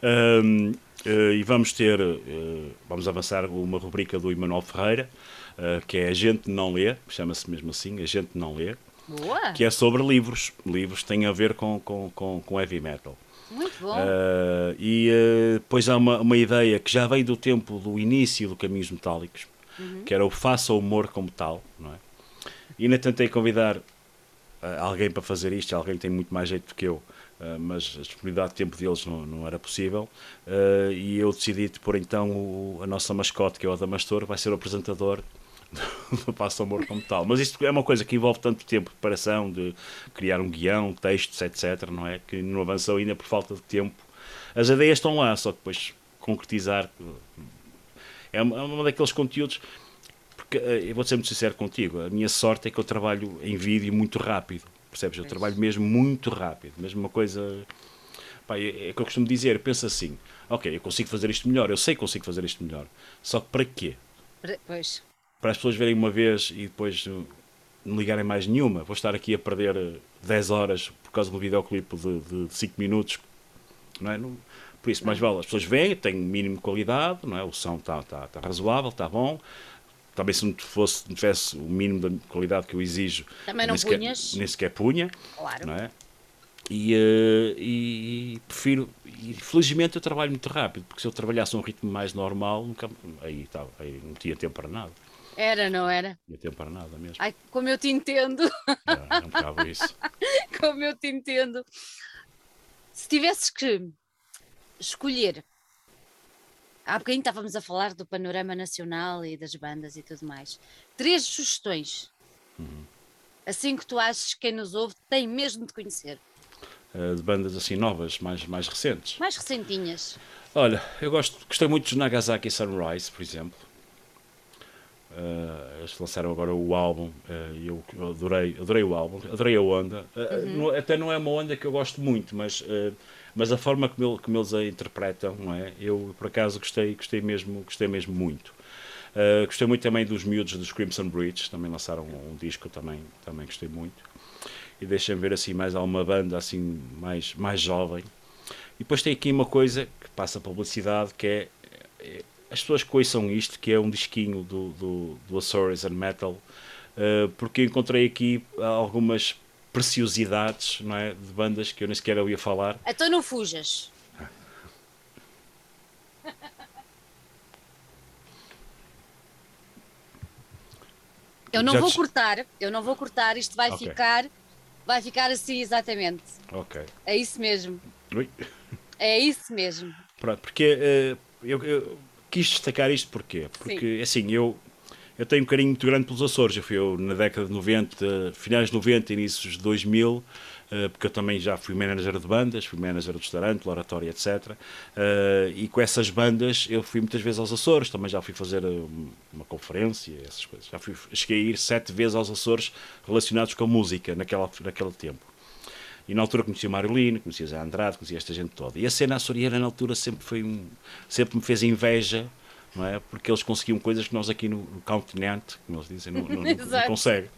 Um, uh, eh, e vamos ter, uh, vamos avançar uma rubrica do Emanuel Ferreira, uh, que é A Gente Não Lê, chama-se mesmo assim, A Gente Não Lê, Boa. que é sobre livros. Livros têm a ver com, com, com, com heavy metal. Muito bom. e depois há uma, uma ideia que já veio do tempo do início do Caminhos Metálicos, uhum. que era o Faça o Humor como tal, não é? E ainda tentei convidar uh, alguém para fazer isto, alguém que tem muito mais jeito do que eu, uh, mas a disponibilidade de tempo deles não, não era possível. Uh, e eu decidi pôr então o, a nossa mascote, que é o Adamastor, vai ser o apresentador do Passo Amor como tal. Mas isto é uma coisa que envolve tanto tempo de preparação, de criar um guião, textos, etc., não é? Que não avançou ainda por falta de tempo. As ideias estão lá, só que depois concretizar é uma, é uma daqueles conteúdos porque eh, eu vou ser muito sincero contigo, a minha sorte é que eu trabalho em vídeo muito rápido, percebes? Eu trabalho mesmo muito rápido, mesmo uma coisa. Pá, é, é que eu costumo dizer, eu penso assim, ok, eu consigo fazer isto melhor, eu sei que consigo fazer isto melhor, só que para quê? Pois. Para as pessoas verem uma vez e depois não ligarem mais nenhuma, vou estar aqui a perder 10 horas por causa de um videoclipe de 5 minutos, não é? Não, por isso, mais vale, as pessoas veem, tem mínimo de qualidade, não é? o som está tá, tá razoável, está bom, talvez se não fosse, não tivesse o mínimo da qualidade que eu exijo, também não nem sequer, punhas. nem sequer punha. Claro. Não é? E, uh, e, e, prefiro, e felizmente eu trabalho muito rápido, porque se eu trabalhasse a um ritmo mais normal, nunca, aí, tava, aí não tinha tempo para nada. Era, não era? Não tinha tempo para nada mesmo. Ai, como eu te entendo. É, não isso. como eu te entendo. Se tivesses que escolher. Há bocadinho estávamos a falar do panorama nacional e das bandas e tudo mais. Três sugestões. Uhum. Assim que tu achas que quem nos ouve tem mesmo de conhecer. Uh, de bandas assim novas, mais, mais recentes. Mais recentinhas. Olha, eu gosto, gostei muito de Nagasaki Sunrise, por exemplo. Uh, eles lançaram agora o álbum uh, e eu adorei, adorei o álbum, adorei a onda. Uh, uhum. até não é uma onda que eu gosto muito, mas, mas a forma como, ele, como eles a interpretam, não é? Eu por acaso gostei, gostei mesmo, gostei mesmo muito. gostei muito também dos miúdos dos Crimson Bridge, também lançaram um, um disco, também, também gostei muito. E deixem ver assim mais alguma banda assim mais, mais jovem. E depois tem aqui uma coisa que passa publicidade que é, é as pessoas conheçam isto, que é um disquinho do, do, do Azores and Metal, uh, porque encontrei aqui algumas preciosidades não é, de bandas que eu nem sequer ouvia falar. Então não fujas. Eu não Já vou te... cortar, eu não vou cortar, isto vai okay. ficar, vai ficar assim exatamente. Ok. É isso mesmo. Ui. É isso mesmo. Pronto, porque uh, eu, eu quis destacar isto porquê? Porque, Sim. assim, eu, eu tenho um carinho muito grande pelos Açores. Eu fui eu, na década de 90, finais de 90, inícios de 2000, eh, porque eu também já fui manager de bandas, fui manager do restaurante, oratório, etc. Eh, e com essas bandas eu fui muitas vezes aos Açores, também já fui fazer eh, uma conferência, essas coisas. Já fui, cheguei a ir sete vezes aos Açores relacionados com música naquela, naquele tempo. E na altura conhecia o Mário Lino, conhecia Zé Andrade, conhecia esta gente toda. E a cena açoriana na altura sempre foi um, sempre me fez inveja, não é? Porque eles conseguiam coisas que nós aqui no, no continente, como eles dizem, não, não, não conseguem.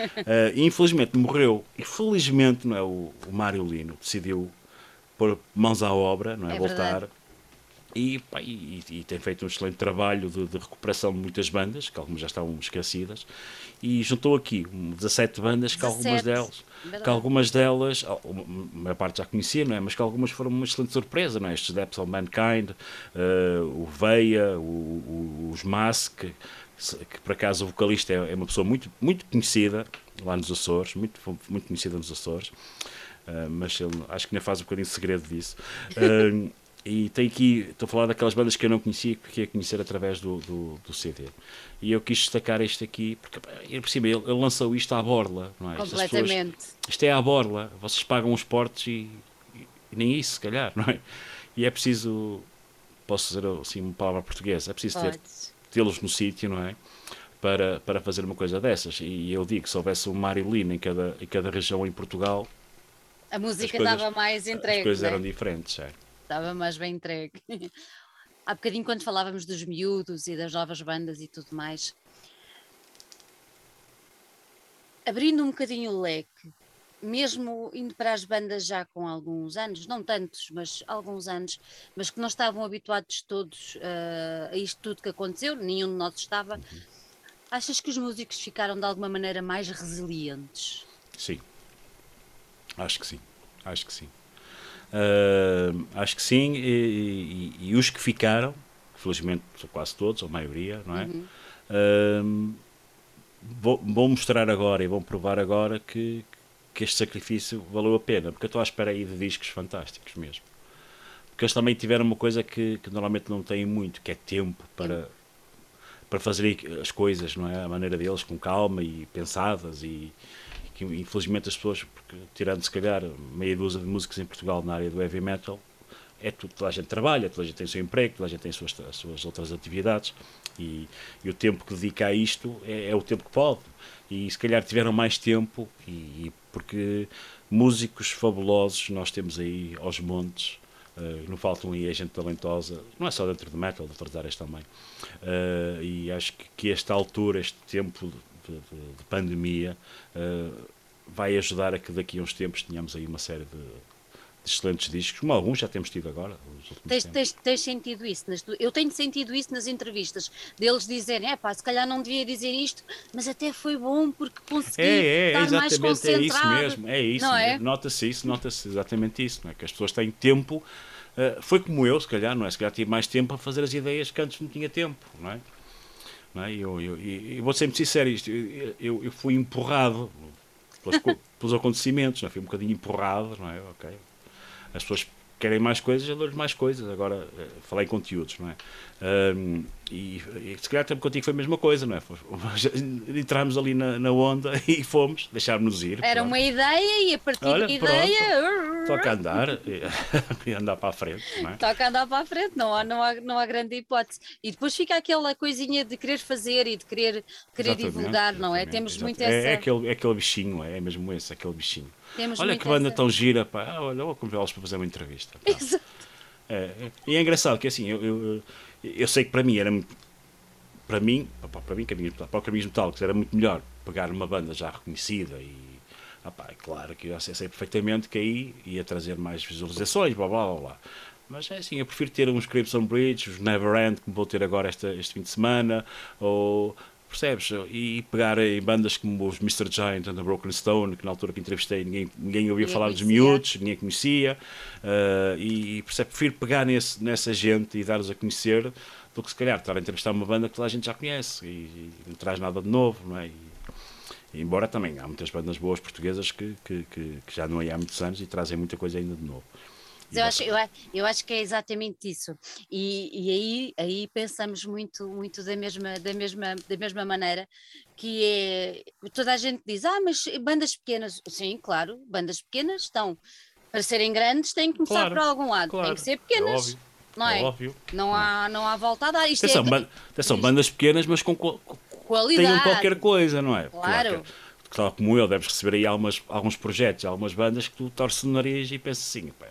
Uh, e infelizmente morreu. E felizmente, não é? O, o Mário Lino decidiu pôr mãos à obra, não é? é Voltar. Verdade e, pá, e, e, tem feito um excelente trabalho de, de, recuperação de muitas bandas, que algumas já estavam esquecidas, e juntou aqui 17 bandas, que 17, algumas delas, que algumas delas, a maior parte já conhecia, não é? mas que algumas foram uma excelente surpresa, não é? estes Depths of Mankind, uh, o Veia, o, o, os Mask, que, que, por acaso o vocalista é, é, uma pessoa muito, muito conhecida lá nos Açores, muito, muito conhecida nos Açores, uh, mas ele, acho que ainda faz um bocadinho de segredo disso. Uh, E tem aqui, estou a falar daquelas bandas que eu não conhecia, que queria conhecer através do, do, do, CD. E eu quis destacar este aqui, porque por cima ele, ele lançou isto à borla, não é? Completamente. Pessoas, isto é à borla, vocês pagam os portos e, e, nem isso, se calhar, não é? E é preciso, posso dizer assim uma palavra portuguesa, é preciso tê-los no sítio, não é? Para, para fazer uma coisa dessas. E eu digo, se houvesse um Mário Lino em cada, em cada região em Portugal, a música estava mais entregue. As coisas é? eram diferentes, é estava mais bem entregue. Há bocadinho, quando falávamos dos miúdos e das novas bandas e tudo mais, abrindo um bocadinho o leque, mesmo indo para as bandas já com alguns anos, não tantos, mas alguns anos, mas que não estavam habituados todos uh, a isto tudo que aconteceu, nenhum de nós estava, uhum. achas que os músicos ficaram de alguma maneira mais resilientes? Sim, acho que sim, acho que sim. Uh, acho que sim, e, e, e, os que ficaram, felizmente quase todos, ou a maioria, não é? Uhum. Uh, vão mostrar agora e vão provar agora que, que este sacrifício valeu a pena, porque eu estou à espera aí de discos fantásticos mesmo. Porque eles também tiveram uma coisa que, que normalmente não têm muito, que é tempo para, para fazer as coisas, não é? A maneira deles, com calma e pensadas e, que infelizmente as pessoas, porque, tirando se calhar meia dúzia de músicos em Portugal na área do heavy metal, é tudo, toda a gente trabalha, toda a gente tem o seu emprego, toda a gente tem as suas, as suas outras atividades e, e, o tempo que dedica a isto é, é, o tempo que pode. E se calhar tiveram mais tempo, e, e porque músicos fabulosos nós temos aí aos montes. Uh, não faltam aí a gente talentosa, não é só dentro do metal, de outras áreas também. Uh, e acho que, que esta altura, este tempo de, de, de pandemia uh, vai ajudar a que daqui a uns tempos tenhamos aí uma série de, de excelentes discos, como alguns já temos tido agora. Tens, tens, tens, sentido isso? Nas, eu tenho sentido isso nas entrevistas, deles dizerem, é pá, se calhar não devia dizer isto, mas até foi bom porque consegui é, é, estar mais concentrado. É isso mesmo, é isso, é? nota-se isso, nota-se exatamente isso, não é? que as pessoas têm tempo, uh, foi como eu, se calhar, não é? Se calhar tive mais tempo a fazer as ideias que antes não tinha tempo, não é? É? eu, eu, eu, vou ser muito sincero, isto, eu, eu fui empurrado pelos, pelos acontecimentos, não é? fui um bocadinho empurrado, não é? Ok. As pessoas querem mais coisas, eu dou-lhes mais coisas. Agora, eh, falei em conteúdos, não é? Um, e, e se calhar também contigo foi a mesma coisa, não é? Entramos ali na, na onda e fomos, deixámos-nos ir. Era pronto. uma ideia e a partir Olha, da ideia. Toca a andar e, andar para a frente, não é? Toca andar para a frente, não há, não, há, não há grande hipótese. E depois fica aquela coisinha de querer fazer e de querer, querer divulgar, não é? Temos muito essa. É, é, aquele, é aquele bichinho, é mesmo esse, aquele bichinho. Temos olha que banda essa... tão gira, pá. Ah, olha, vou convidá-los para fazer uma entrevista. Exato. É, é, e é engraçado que assim, eu, eu, eu, sei que para mim era muito. Para mim, para mim, para o Caminhos Metálicos, era muito melhor pegar uma banda já reconhecida e. Opa, é claro que eu sei perfeitamente que aí ia trazer mais visualizações, blá blá blá blá. Mas é assim, eu prefiro ter uns Crimson Bridge, os Never End, que vou ter agora esta, este fim de semana, ou percebes? E pegar em bandas como os Mr. Giant and the Broken Stone, que na altura que entrevistei ninguém, ninguém ouvia ninguém falar conhecia. dos miúdos, ninguém conhecia, uh, e percebe, prefiro pegar nesse, nessa gente e dar-os a conhecer do que se calhar estar a entrevistar uma banda que toda a gente já conhece e, e não traz nada de novo, não é? E, embora também há muitas bandas boas portuguesas que, que, que, que já não é há muitos anos e trazem muita coisa ainda de novo. Eu acho, eu, eu acho que é exatamente isso. E, e aí, aí pensamos muito, muito da, mesma, da, mesma, da mesma maneira, que é toda a gente diz, ah, mas bandas pequenas, sim, claro, bandas pequenas estão para serem grandes têm que começar claro, por algum lado, claro, têm que ser pequenas. É. Não é? é óbvio. Não há, não há volta a dar. Isto atenção, é... Ban atenção, bandas pequenas, mas com qualidade. Tenham qualquer coisa, não é? Claro. claro tal como eu, deves receber aí algumas, alguns projetos, algumas bandas que tu torces no nariz e pensas assim, pá,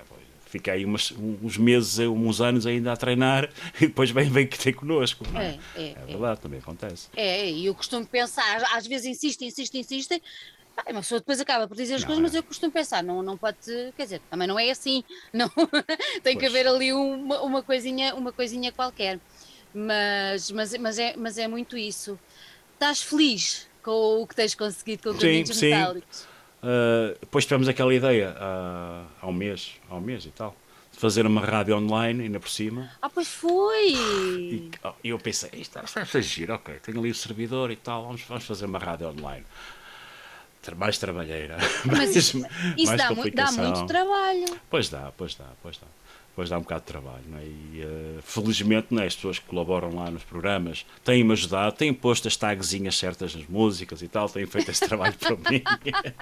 fica aí umas, uns meses, uns anos ainda a treinar e depois vem, vem que tem connosco. É? É, é, é, verdade, é. também acontece. É, e eu costumo pensar, às vezes insistem, insistem, insistem. Uma pessoa depois acaba por dizer as não, coisas, mas é. eu costumo pensar, não, não pode, quer dizer, também não é assim, não, tem pois. que haver ali uma, uma, coisinha, uma coisinha qualquer. Mas, mas, mas, é, mas é muito isso. Estás feliz com o que tens conseguido com caminhos sim, metálicos? Uh, depois tivemos aquela ideia uh, há um mês, há um mês e tal, de fazer uma rádio online, ainda por cima. Ah, pois foi! E, oh, eu pensei, isto está a giro, ok, tenho ali o servidor e tal, vamos, vamos fazer uma rádio online. Mais trabalheira. Mas mais, isso, isso dá, dá muito trabalho. Pois dá, pois dá, pois dá depois dá um bocado de trabalho. É? E, uh, felizmente, é? as pessoas que colaboram lá nos programas têm-me ajudado, têm posto as tagzinhas certas nas músicas e tal, têm feito esse trabalho para mim,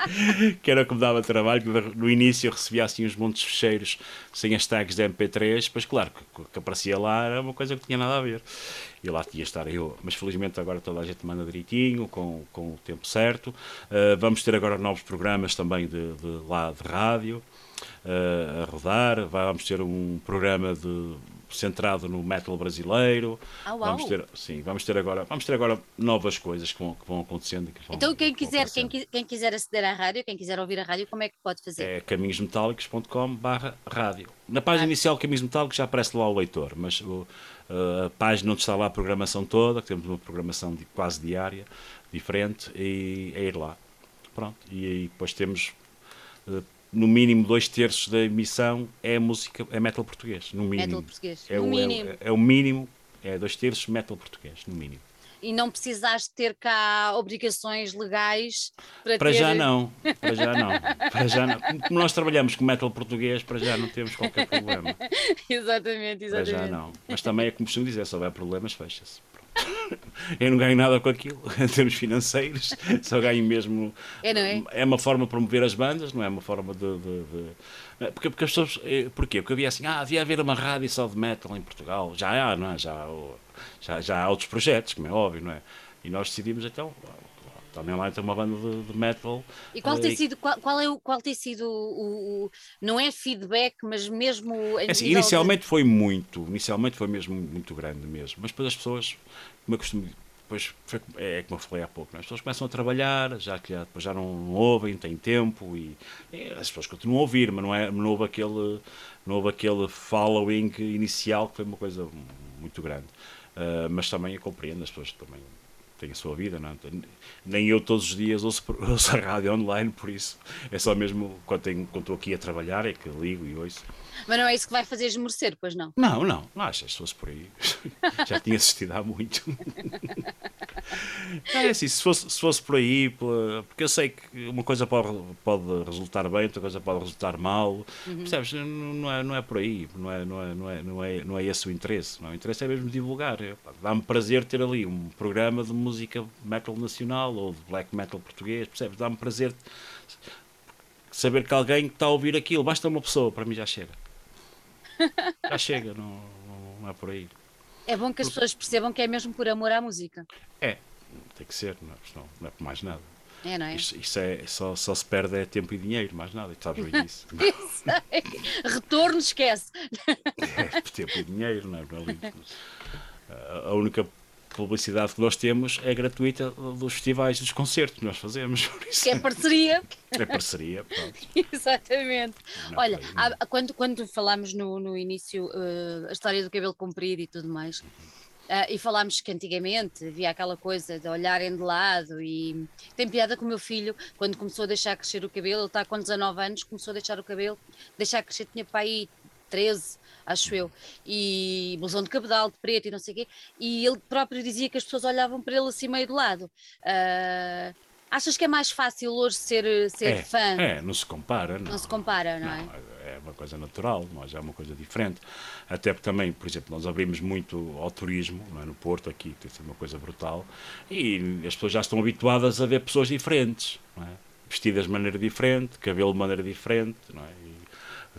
que era o que me dava trabalho. No início eu recebia assim uns montes de fecheiros sem as tags de MP3, pois claro, que, que aparecia lá era uma coisa que tinha nada a ver. E lá tinha estar eu, mas felizmente agora toda a gente manda direitinho, com, com o tempo certo. Uh, vamos ter agora novos programas também de, de lá de rádio a rodar. Vamos ter um programa de, centrado no metal brasileiro. Ah, vamos ter, sim, vamos ter agora, vamos ter agora novas coisas que vão, que vão acontecendo. Que vão, então quem quiser, quem, quem, quiser aceder à rádio, quem quiser ouvir a rádio, como é que pode fazer? É caminhosmetálicos.com/rádio. Na página ah. inicial Caminhos Metálicos já aparece lá o leitor, mas o, uh, a página onde está lá a programação toda, que temos uma programação de, quase diária, diferente, e é ir lá. Pronto. E aí depois temos uh, no mínimo dois terços da emissão é música, é metal português, no mínimo. Metal português, é no o, mínimo. É, é, o mínimo, é dois terços metal português, no mínimo. E não precisaste ter cá obrigações legais para, para ter... já não, para já não, para já não. Como nós trabalhamos com metal português, para já não temos qualquer problema. exatamente, exatamente. Para já não. Mas também é como costumo dizer, se houver problemas, fecha-se. Eu não ganho nada com aquilo, em termos financeiros, só ganho mesmo. É, não é? É uma forma de promover as bandas, não é uma forma de. de, de... Porque, porque as pessoas. Eh, porquê? Porque havia assim, ah, devia haver uma rádio só de metal em Portugal. Já há, não é? Já, já, já há outros projetos, como é óbvio, não é? E nós decidimos então, também lá tem uma banda de, de metal. E qual tem sido, qual, qual, é o, qual tem sido o, o, não é feedback, mas mesmo é assim, inicialmente de... foi muito, inicialmente foi mesmo muito grande mesmo, mas depois as pessoas, como eu costumo depois foi, é como eu falei há pouco, é? as pessoas começam a trabalhar, já que depois já não ouvem, têm tempo e, e, as pessoas continuam a ouvir, mas não, é, não, houve aquele, não houve aquele following inicial que foi uma coisa muito grande. Uh, mas também eu compreendo, as pessoas também tem a sua vida, não é? Nem eu todos os dias ouço, ouço a rádio online, por isso é só mesmo quando, tenho, quando estou aqui a trabalhar é que ligo e ouço. Mas não é isso que vai fazer esmorecer, pois não? Não, não, não achas, se fosse por aí. Já tinha assistido há muito. é assim, se fosse, se fosse por aí, porque eu sei que uma coisa pode, pode resultar bem, outra coisa pode resultar mal, uhum. percebes? Não é, não é por aí, não é, não, é, não, é, não, é, não é esse o interesse. Não. O interesse é mesmo divulgar. Dá-me prazer ter ali um programa de música metal nacional ou de black metal português, percebes? Dá-me prazer saber que alguém está a ouvir aquilo, basta uma pessoa, para mim já chega. Já chega, não, não é por aí. É bom que as pessoas percebam que é mesmo por amor à música. É, tem que ser, não, não, não é por mais nada. É, não é? É só, só se perde é tempo e dinheiro, mais nada, e sabes bem disso. Retorno, esquece. É, tempo e dinheiro, não é? A única publicidade que nós temos é gratuita dos festivais, dos concertos que nós fazemos. Que é parceria. É parceria, pronto. Exatamente. Não, é Olha, há, quando, quando falámos no, no início uh, a história do cabelo comprido e tudo mais, uh, e falámos que antigamente havia aquela coisa de olharem de lado e tem piada com o meu filho, quando começou a deixar crescer o cabelo, ele está com 19 anos, começou a deixar o cabelo, deixar crescer, tinha para aí 13, acho eu, e blusão de cabedal, de preto e não sei o quê, e ele próprio dizia que as pessoas olhavam para ele assim meio de lado. Uh, achas que é mais fácil hoje ser, ser é, fã? É, não se compara. Não, não se compara, não, não, é? É uma coisa natural, nós é uma coisa diferente. Até porque também, por exemplo, nós abrimos muito ao turismo, é? no Porto, aqui, tem sido uma coisa brutal, e as pessoas já estão habituadas a ver pessoas diferentes, é? vestidas de maneira diferente, cabelo de maneira diferente, não é?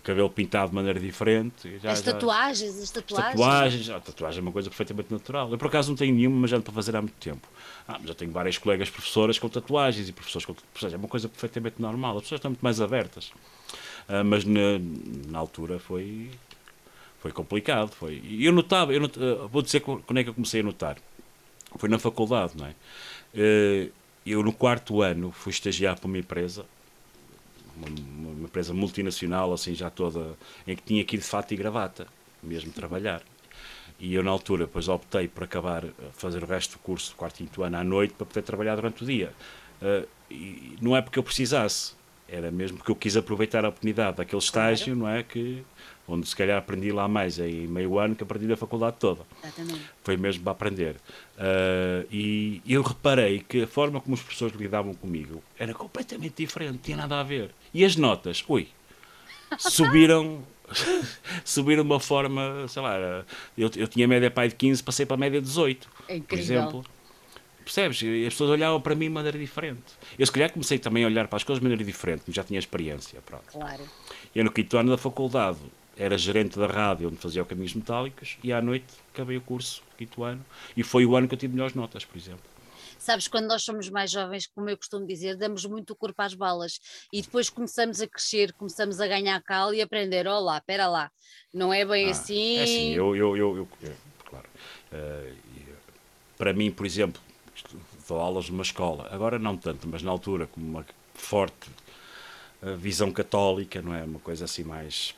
Cabelo pintado de maneira diferente. Já, as tatuagens, já, as tatuagens. tatuagens, a tatuagem é uma coisa perfeitamente natural. Eu por acaso não tenho nenhuma, mas já ando para fazer há muito tempo. Ah, já tenho várias colegas professoras com tatuagens e professores com tatuagens. É uma coisa perfeitamente normal. As pessoas estão muito mais abertas. Ah, mas na, na, altura foi, foi complicado. Foi. E eu notava, eu notava, ah, vou dizer quando é que eu comecei a notar. Foi na faculdade, não é? Ah, eu no quarto ano fui estagiar para uma empresa uma, uma, empresa multinacional, assim, já toda, em que tinha que ir de fato e gravata, mesmo trabalhar. E eu, na altura, depois optei por acabar, fazer o resto do curso, quarto e quinto ano, à noite, para poder trabalhar durante o dia. Uh, e não é porque eu precisasse, era mesmo porque eu quis aproveitar a oportunidade daquele estágio, não é? Que onde se calhar aprendi lá mais em meio ano que aprendi na faculdade toda. Exatamente. Foi mesmo para aprender. Uh, e eu reparei que a forma como os professores lidavam comigo era completamente diferente, tinha nada a ver. E as notas, ui, subiram subiram de uma forma, sei lá, eu, eu tinha média pai de 15, passei para a média de 18, é por exemplo. Percebes? E as pessoas olhavam para mim de maneira diferente. Eu, se calhar, comecei também a olhar para as coisas de maneira diferente, já tinha experiência. Pronto. Claro. E no quinto ano da faculdade, era gerente da rádio onde fazia o Caminhos Metálicos e à noite acabei o curso, quinto ano, e foi o ano que eu tive melhores notas, por exemplo. Sabes, quando nós somos mais jovens, como eu costumo dizer, damos muito o corpo às balas e depois começamos a crescer, começamos a ganhar cal e aprender, olá, espera lá, não é bem ah, assim. É assim, eu, eu, eu, eu claro, uh, para mim, por exemplo, dou aulas numa escola, agora não tanto, mas na altura, com uma forte uh, visão católica, não é? Uma coisa assim mais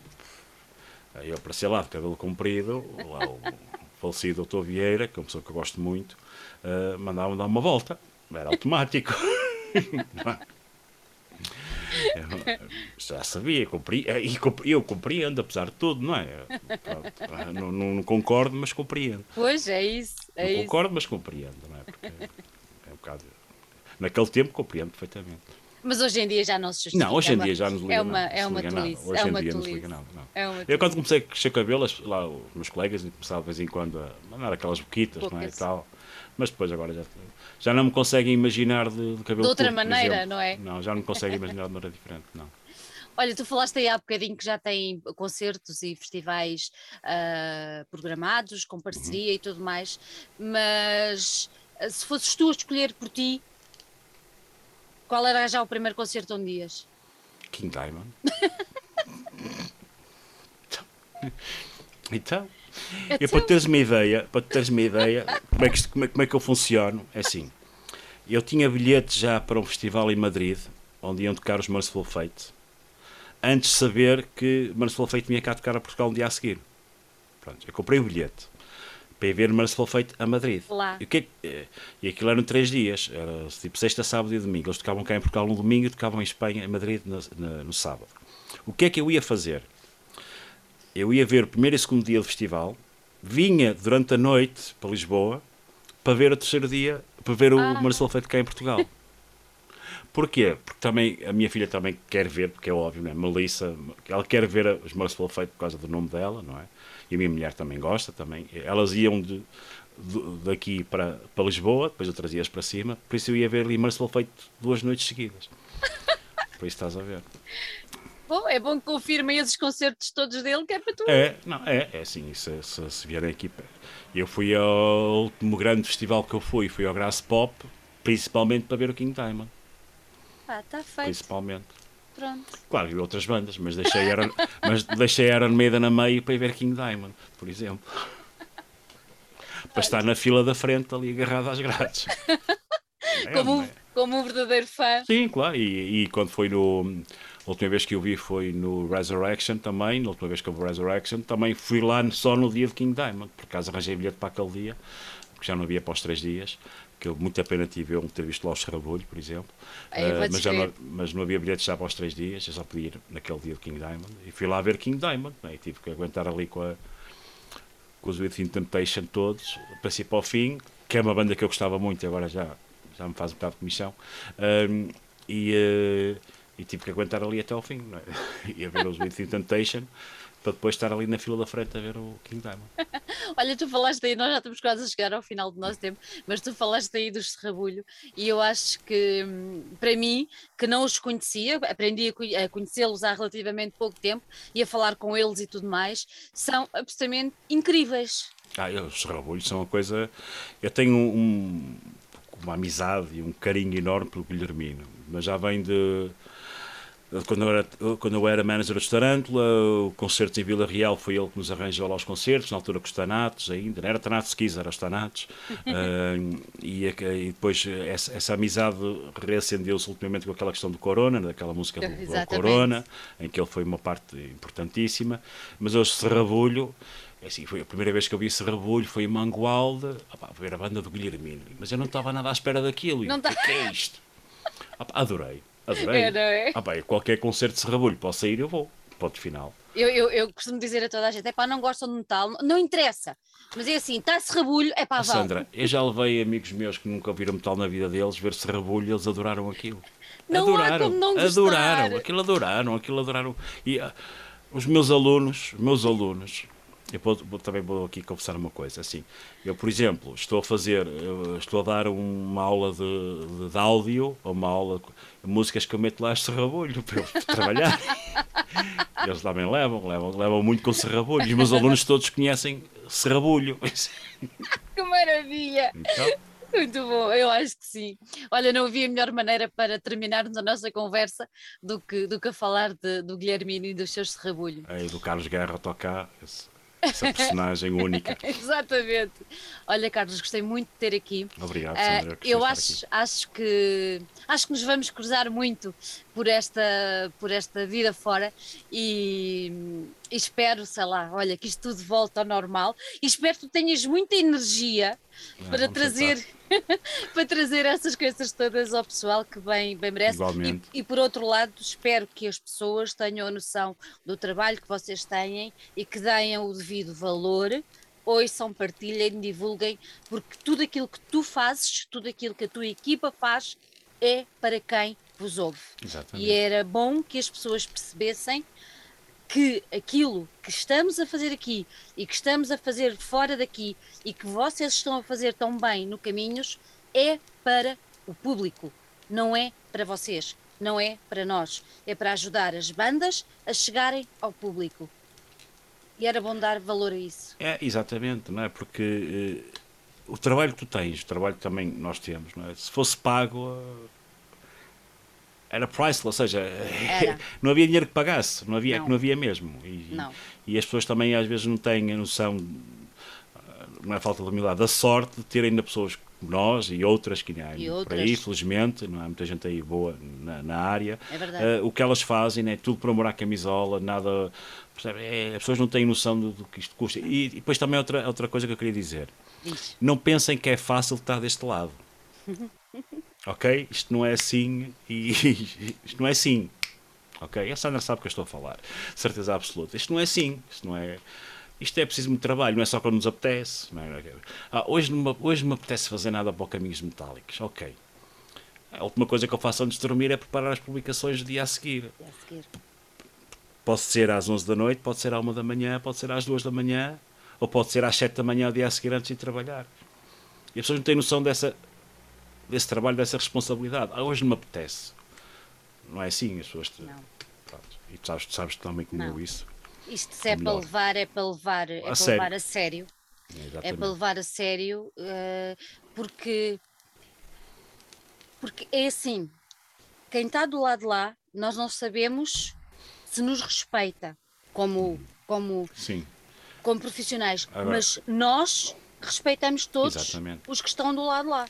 eu apareci lá de cabelo comprido, lá o falecido doutor Vieira, que é uma pessoa que eu gosto muito, uh, mandava-me dar uma volta. Era automático. eu, já sabia, compri, eh, e eu compreendo, apesar de tudo, não é? Pronto, não, não, concordo, mas compreendo. Pois, é isso. É não isso. concordo, mas compreendo, não é? Porque é um bocado... Naquele tempo compreendo perfeitamente. Mas hoje em dia já não se justifica. Não, hoje em dia já nos liga é uma, É uma tolice. Hoje é em dia não se liga nada. Não. É uma eu quando comecei a crescer cabelo, lá os meus colegas começavam de vez em quando a mandar aquelas boquitas, não é, e tal. Mas depois agora já, já não me conseguem imaginar de, de cabelo De outra curto, maneira, não é? Não, já não me conseguem imaginar de maneira diferente, não. Olha, tu falaste aí há bocadinho que já tem concertos e festivais uh, programados, com parceria uhum. e tudo mais, mas ah, se fosses tu a escolher por ti, qual era já o primeiro concerto onde ias? King Diamond. então, é eu, para teres uma ideia, para teres uma ideia como é, que, como, é, como é que eu funciono, é assim. Eu tinha bilhete já para um festival em Madrid, onde iam tocar os Merciful Fate, antes de saber que Merciful Fate vinha cá tocar a Portugal um dia a seguir. Pronto, eu comprei o bilhete para ir ver Merciful Fate a Madrid. Lá. E, que, é e aquilo eram três dias, era tipo sexta, sábado e domingo. Eles tocavam cá em Portugal no domingo e tocavam em Espanha, em Madrid, no, no, no sábado. O que é que eu ia fazer? Eu ia ver o primeiro e segundo dia do festival, vinha durante a noite para Lisboa para ver o terceiro dia para ver o ah. Marcelo Feito cá em Portugal. Porquê? Porque também a minha filha também quer ver, porque é óbvio, né? Melissa, ela quer ver os Marcelo Feito por causa do nome dela, não é? E a minha mulher também gosta, também. Elas iam de, de daqui para, para Lisboa, depois eu trazia-as para cima, por isso eu ia ver ali Marcelo Feito duas noites seguidas. por isso estás a ver. Bom, é bom que confirmem esses concertos todos dele, que é para tu. É, não, é, é assim, se, se, se vierem aqui. Eu fui ao último grande festival que eu fui, fui ao Grass Pop, principalmente para ver o King Diamond. Ah, está feito. Principalmente. Pronto. Claro, vi outras bandas, mas deixei Iron, mas deixei Iron Maiden a meio para ir ver King Diamond, por exemplo. para estar na fila da frente ali agarrado às grades. É, como, é? como um verdadeiro fã. Sim, claro. E, e quando foi no. A última vez que eu vi foi no Resurrection também. Na última vez que eu vi Resurrection também fui lá só no dia de King Diamond. Por acaso arranjei bilhete para aquele dia, porque já não havia para os três dias que eu muito pena tive eu ter visto lá o Serrabulho, por exemplo. uh, mas, já não, mas não havia bilhetes já para os três dias, eu só podia ir naquele dia de King Diamond. E fui lá ver King Diamond, né? e tive que aguentar ali com, a, com os Within Temptation todos, para si para o fim, que é uma banda que eu gostava muito, agora já, já me faz um bocado de comissão. Um, e, uh, e tive que aguentar ali até ao fim, não é? e a ver os Within Temptation para depois estar ali na fila da frente a ver o King Diamond. Olha, tu falaste aí, nós já estamos quase a chegar ao final do nosso tempo, mas tu falaste aí dos Serrabulho e eu acho que, hum, para mim, que não os conhecia, aprendi a conhecê-los há relativamente pouco tempo e a falar com eles e tudo mais, são absolutamente incríveis. Ah, os Serrabulho são uma coisa. Eu tenho um, uma amizade e um carinho enorme pelo Guilhermino, mas já vem de quando eu era, quando eu era manager de Tarântula, o concerto em Vila Real foi ele que nos arranjou lá os concertos, na altura com os Tanatos ainda, não era Tanatos Skis, era os Tanatos. uh, e, e, depois essa, essa amizade reacendeu-se ultimamente com aquela questão do Corona, daquela música do, do Corona, em que ele foi uma parte importantíssima. Mas hoje Serrabulho. É assim, foi a primeira vez que eu vi Serrabulho, foi em Mangualde, opa, ver a banda do Guilhermino, mas eu não estava nada à espera daquilo. Não tá... O que é isto? Opa, adorei. Adorei. É, não é? Ah, bem, qualquer concerto de serrabulho posso sair, eu vou. Ponto final. Eu, eu, eu costumo dizer a toda a gente: é pá, não gostam de metal, não interessa. Mas é assim, está serrabulho, é pá, vá. Sandra, eu já levei amigos meus que nunca viram metal na vida deles ver serrabulho e eles adoraram aquilo. Não adoraram, há como não gostar. Adoraram, aquilo adoraram, aquilo adoraram. E uh, os meus alunos, meus alunos, eu vou, vou, também vou aqui confessar uma coisa. Assim, eu, por exemplo, estou a fazer, estou a dar uma aula de, de, áudio, ou uma aula de músicas que eu meto lá a serrabulho para eu trabalhar. Eles também levam, levam, levam muito com serrabulho. Os meus alunos todos conhecem serrabulho. Que maravilha! Então, muito bom, eu acho que sim. Olha, não havia melhor maneira para terminarmos a nossa conversa do que, do que a falar de, do Guilhermino e dos seus serrabulhos. É, do Carlos Guerra tocar. Esse essa personagem única. Exatamente. Olha, Carlos, gostei muito de ter aqui. Obrigado, Sandra. Uh, eu acho, acho que acho que nos vamos cruzar muito por esta, por esta vida fora e, e espero, sei lá, olha, que isto tudo volte ao normal e espero que tu tenhas muita energia ah, para trazer para trazer essas coisas todas ao pessoal que bem, bem merece. Igualmente. E, e, por outro lado, espero que as pessoas tenham a noção do trabalho que vocês têm e que deem o devido valor ouçam, partilhem, divulguem, porque tudo aquilo que tu fazes, tudo aquilo que a tua equipa faz, é para quem ouve. Exatamente. E era bom que as pessoas percebessem que aquilo que estamos a fazer aqui e que estamos a fazer fora daqui e que vocês estão a fazer tão bem no Caminhos é para o público, não é para vocês, não é para nós. É para ajudar as bandas a chegarem ao público. E era bom dar valor a isso. É, exatamente, não é? Porque eh, o trabalho que tu tens, o trabalho que também nós temos, não é? Se fosse pago, era priceless, ou seja, era. não havia dinheiro que pagasse, não havia, não. não havia mesmo. E, não. e as pessoas também às vezes não têm a noção, não é falta de humildade, da sorte de ter ainda pessoas como nós e outras que há e por aí, felizmente, não há muita gente aí boa na, na área. É. Uh, o que elas fazem é tudo por amor à camisola, nada. É, as pessoas não têm noção do, do que isto custa. E, e, depois também outra, outra coisa que eu queria dizer: Diz. não pensem que é fácil estar deste lado. ok? Isto não é assim e isto não é assim. Ok? A Sandra sabe o que eu estou a falar. Certeza absoluta. Isto não é assim. Isto não é. isto é preciso muito trabalho, não é só quando nos apetece. É? Ah, hoje, não me, hoje não me apetece fazer nada para caminhos metálicos. Ok. A última coisa que eu faço antes de dormir é preparar as publicações do dia a seguir. Dia a seguir. Pode ser às 11 da noite, pode ser à 1 da manhã, pode ser às 2 da manhã, ou pode ser às 7 da manhã o dia a seguir antes de trabalhar. E as pessoas não têm noção dessa, desse trabalho, dessa responsabilidade. Ah, hoje não me apetece. Não é assim, as pessoas. Não. Pronto. E tu sabes, tu sabes também como eu isso. Isto se é para levar, é para levar, é a para sério. levar a sério. É para levar a sério, uh, porque, porque é assim, quem está do lado de lá, nós não sabemos se nos respeita como, como, Sim. como profissionais, Agora, mas nós respeitamos todos exatamente. os que estão do lado de lá,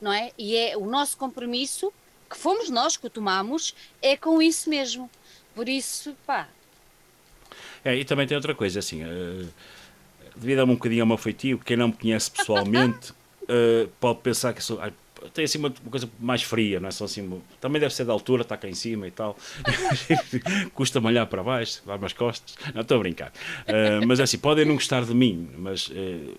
não é? E é o nosso compromisso, que fomos nós que o tomamos, é com isso mesmo. Por isso, pá, é, e também tem outra coisa, assim, uh, devido a um bocadinho ao meu feitio, quem não me conhece pessoalmente uh, pode pensar que sou. tem assim uma, uma, coisa mais fria, não é só assim. Também deve ser da altura, está cá em cima e tal. Custa-me olhar para baixo, dar umas costas. Não, estou a brincar. Uh, mas assim, podem não gostar de mim, mas, uh,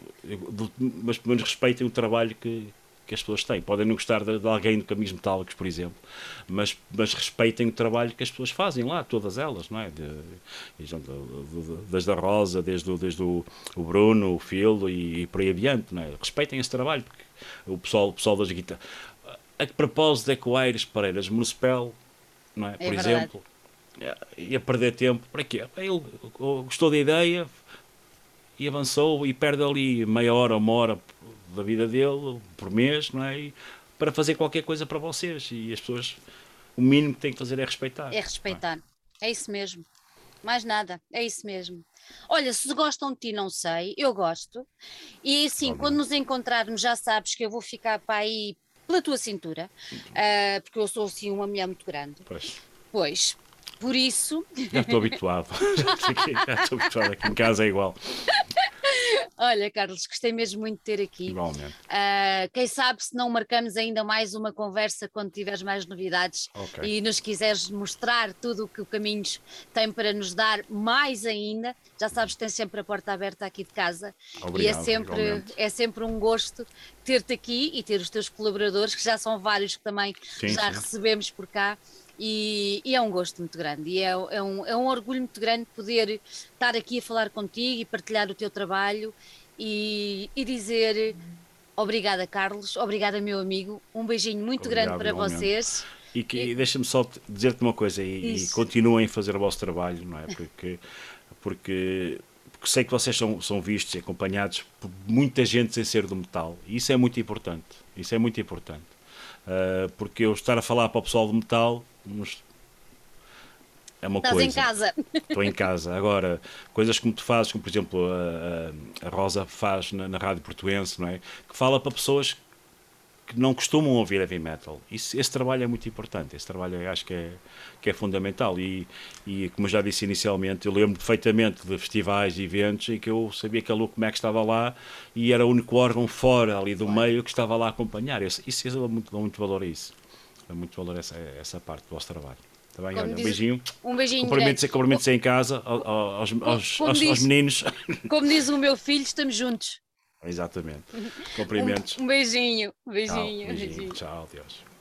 mas pelo menos respeitem o trabalho que, que as pessoas têm. Podem não gostar de, de alguém de caminhos metálicos, por exemplo, mas, mas respeitem o trabalho que as pessoas fazem lá, todas elas, não é? De, de, desde a Rosa, desde, o, desde o, o Bruno, o Filo e, e por aí adiante, não é? Respeitem esse trabalho, porque o pessoal, o pessoal das guitarras. A que propósito é que o Aires Pareiras Municipal, não é? Por é exemplo, ia perder tempo, para quê? Ele gostou da ideia e avançou e perde ali meia hora, uma hora da vida dele por mês, não é? E para fazer qualquer coisa para vocês. E as pessoas, o mínimo que têm que fazer é respeitar. É respeitar. É? é isso mesmo. Mais nada, é isso mesmo. Olha, se gostam de ti, não sei, eu gosto. E assim, quando nos encontrarmos, já sabes que eu vou ficar para aí pela tua cintura, uh, porque eu sou assim uma mulher muito grande. Pois. Pois. Por isso. Já estou habituado. já estou habituado aqui em casa é igual. Olha, Carlos, gostei mesmo muito de ter aqui. Igualmente. Uh, quem sabe se não marcamos ainda mais uma conversa quando tiveres mais novidades okay. e nos quiseres mostrar tudo o que o Caminhos tem para nos dar mais ainda. Já sabes que tens sempre a porta aberta aqui de casa. Obrigado, e é sempre, é sempre um gosto ter-te aqui e ter os teus colaboradores, que já são vários que também sim, já sim. recebemos por cá. E, e, é um gosto muito grande e é, é, um, é um orgulho muito grande poder estar aqui a falar contigo e partilhar o teu trabalho e, e dizer obrigada, Carlos, obrigada, meu amigo. Um beijinho muito Obrigado, grande para vocês. E, que, e... deixa-me só dizer-te uma coisa e, e, continuem a fazer o vosso trabalho, não é? Porque, porque, porque sei que vocês são, são vistos e acompanhados por muita gente sem ser do metal e isso é muito importante. Isso é muito importante. Uh, porque eu estar a falar para o pessoal do metal é uma Estás coisa. em casa. Estou em casa. Agora, coisas como tu fazes, como por exemplo a, a Rosa faz na, na, Rádio Portuense, não é? Que fala para pessoas que não costumam ouvir heavy metal. Isso, esse trabalho é muito importante. Esse trabalho acho que é, que é fundamental. E, e como eu já disse inicialmente, eu lembro perfeitamente de festivais e eventos em que eu sabia que a Luke Mac estava lá e era o único órgão fora ali do meio que estava lá a acompanhar. Isso, isso eu dou muito, dou muito valor a isso dá muito valor a essa, essa parte do vosso trabalho. Tá bem? Olha, um beijinho. Um beijinho. Cumprimentos, cumprimentos em casa aos, aos, aos, diz, aos, meninos. Como diz o meu filho, estamos juntos. Exatamente. Cumprimentos. Um, um beijinho. Beijinho. Tchau, beijinho. beijinho. Tchau, Deus.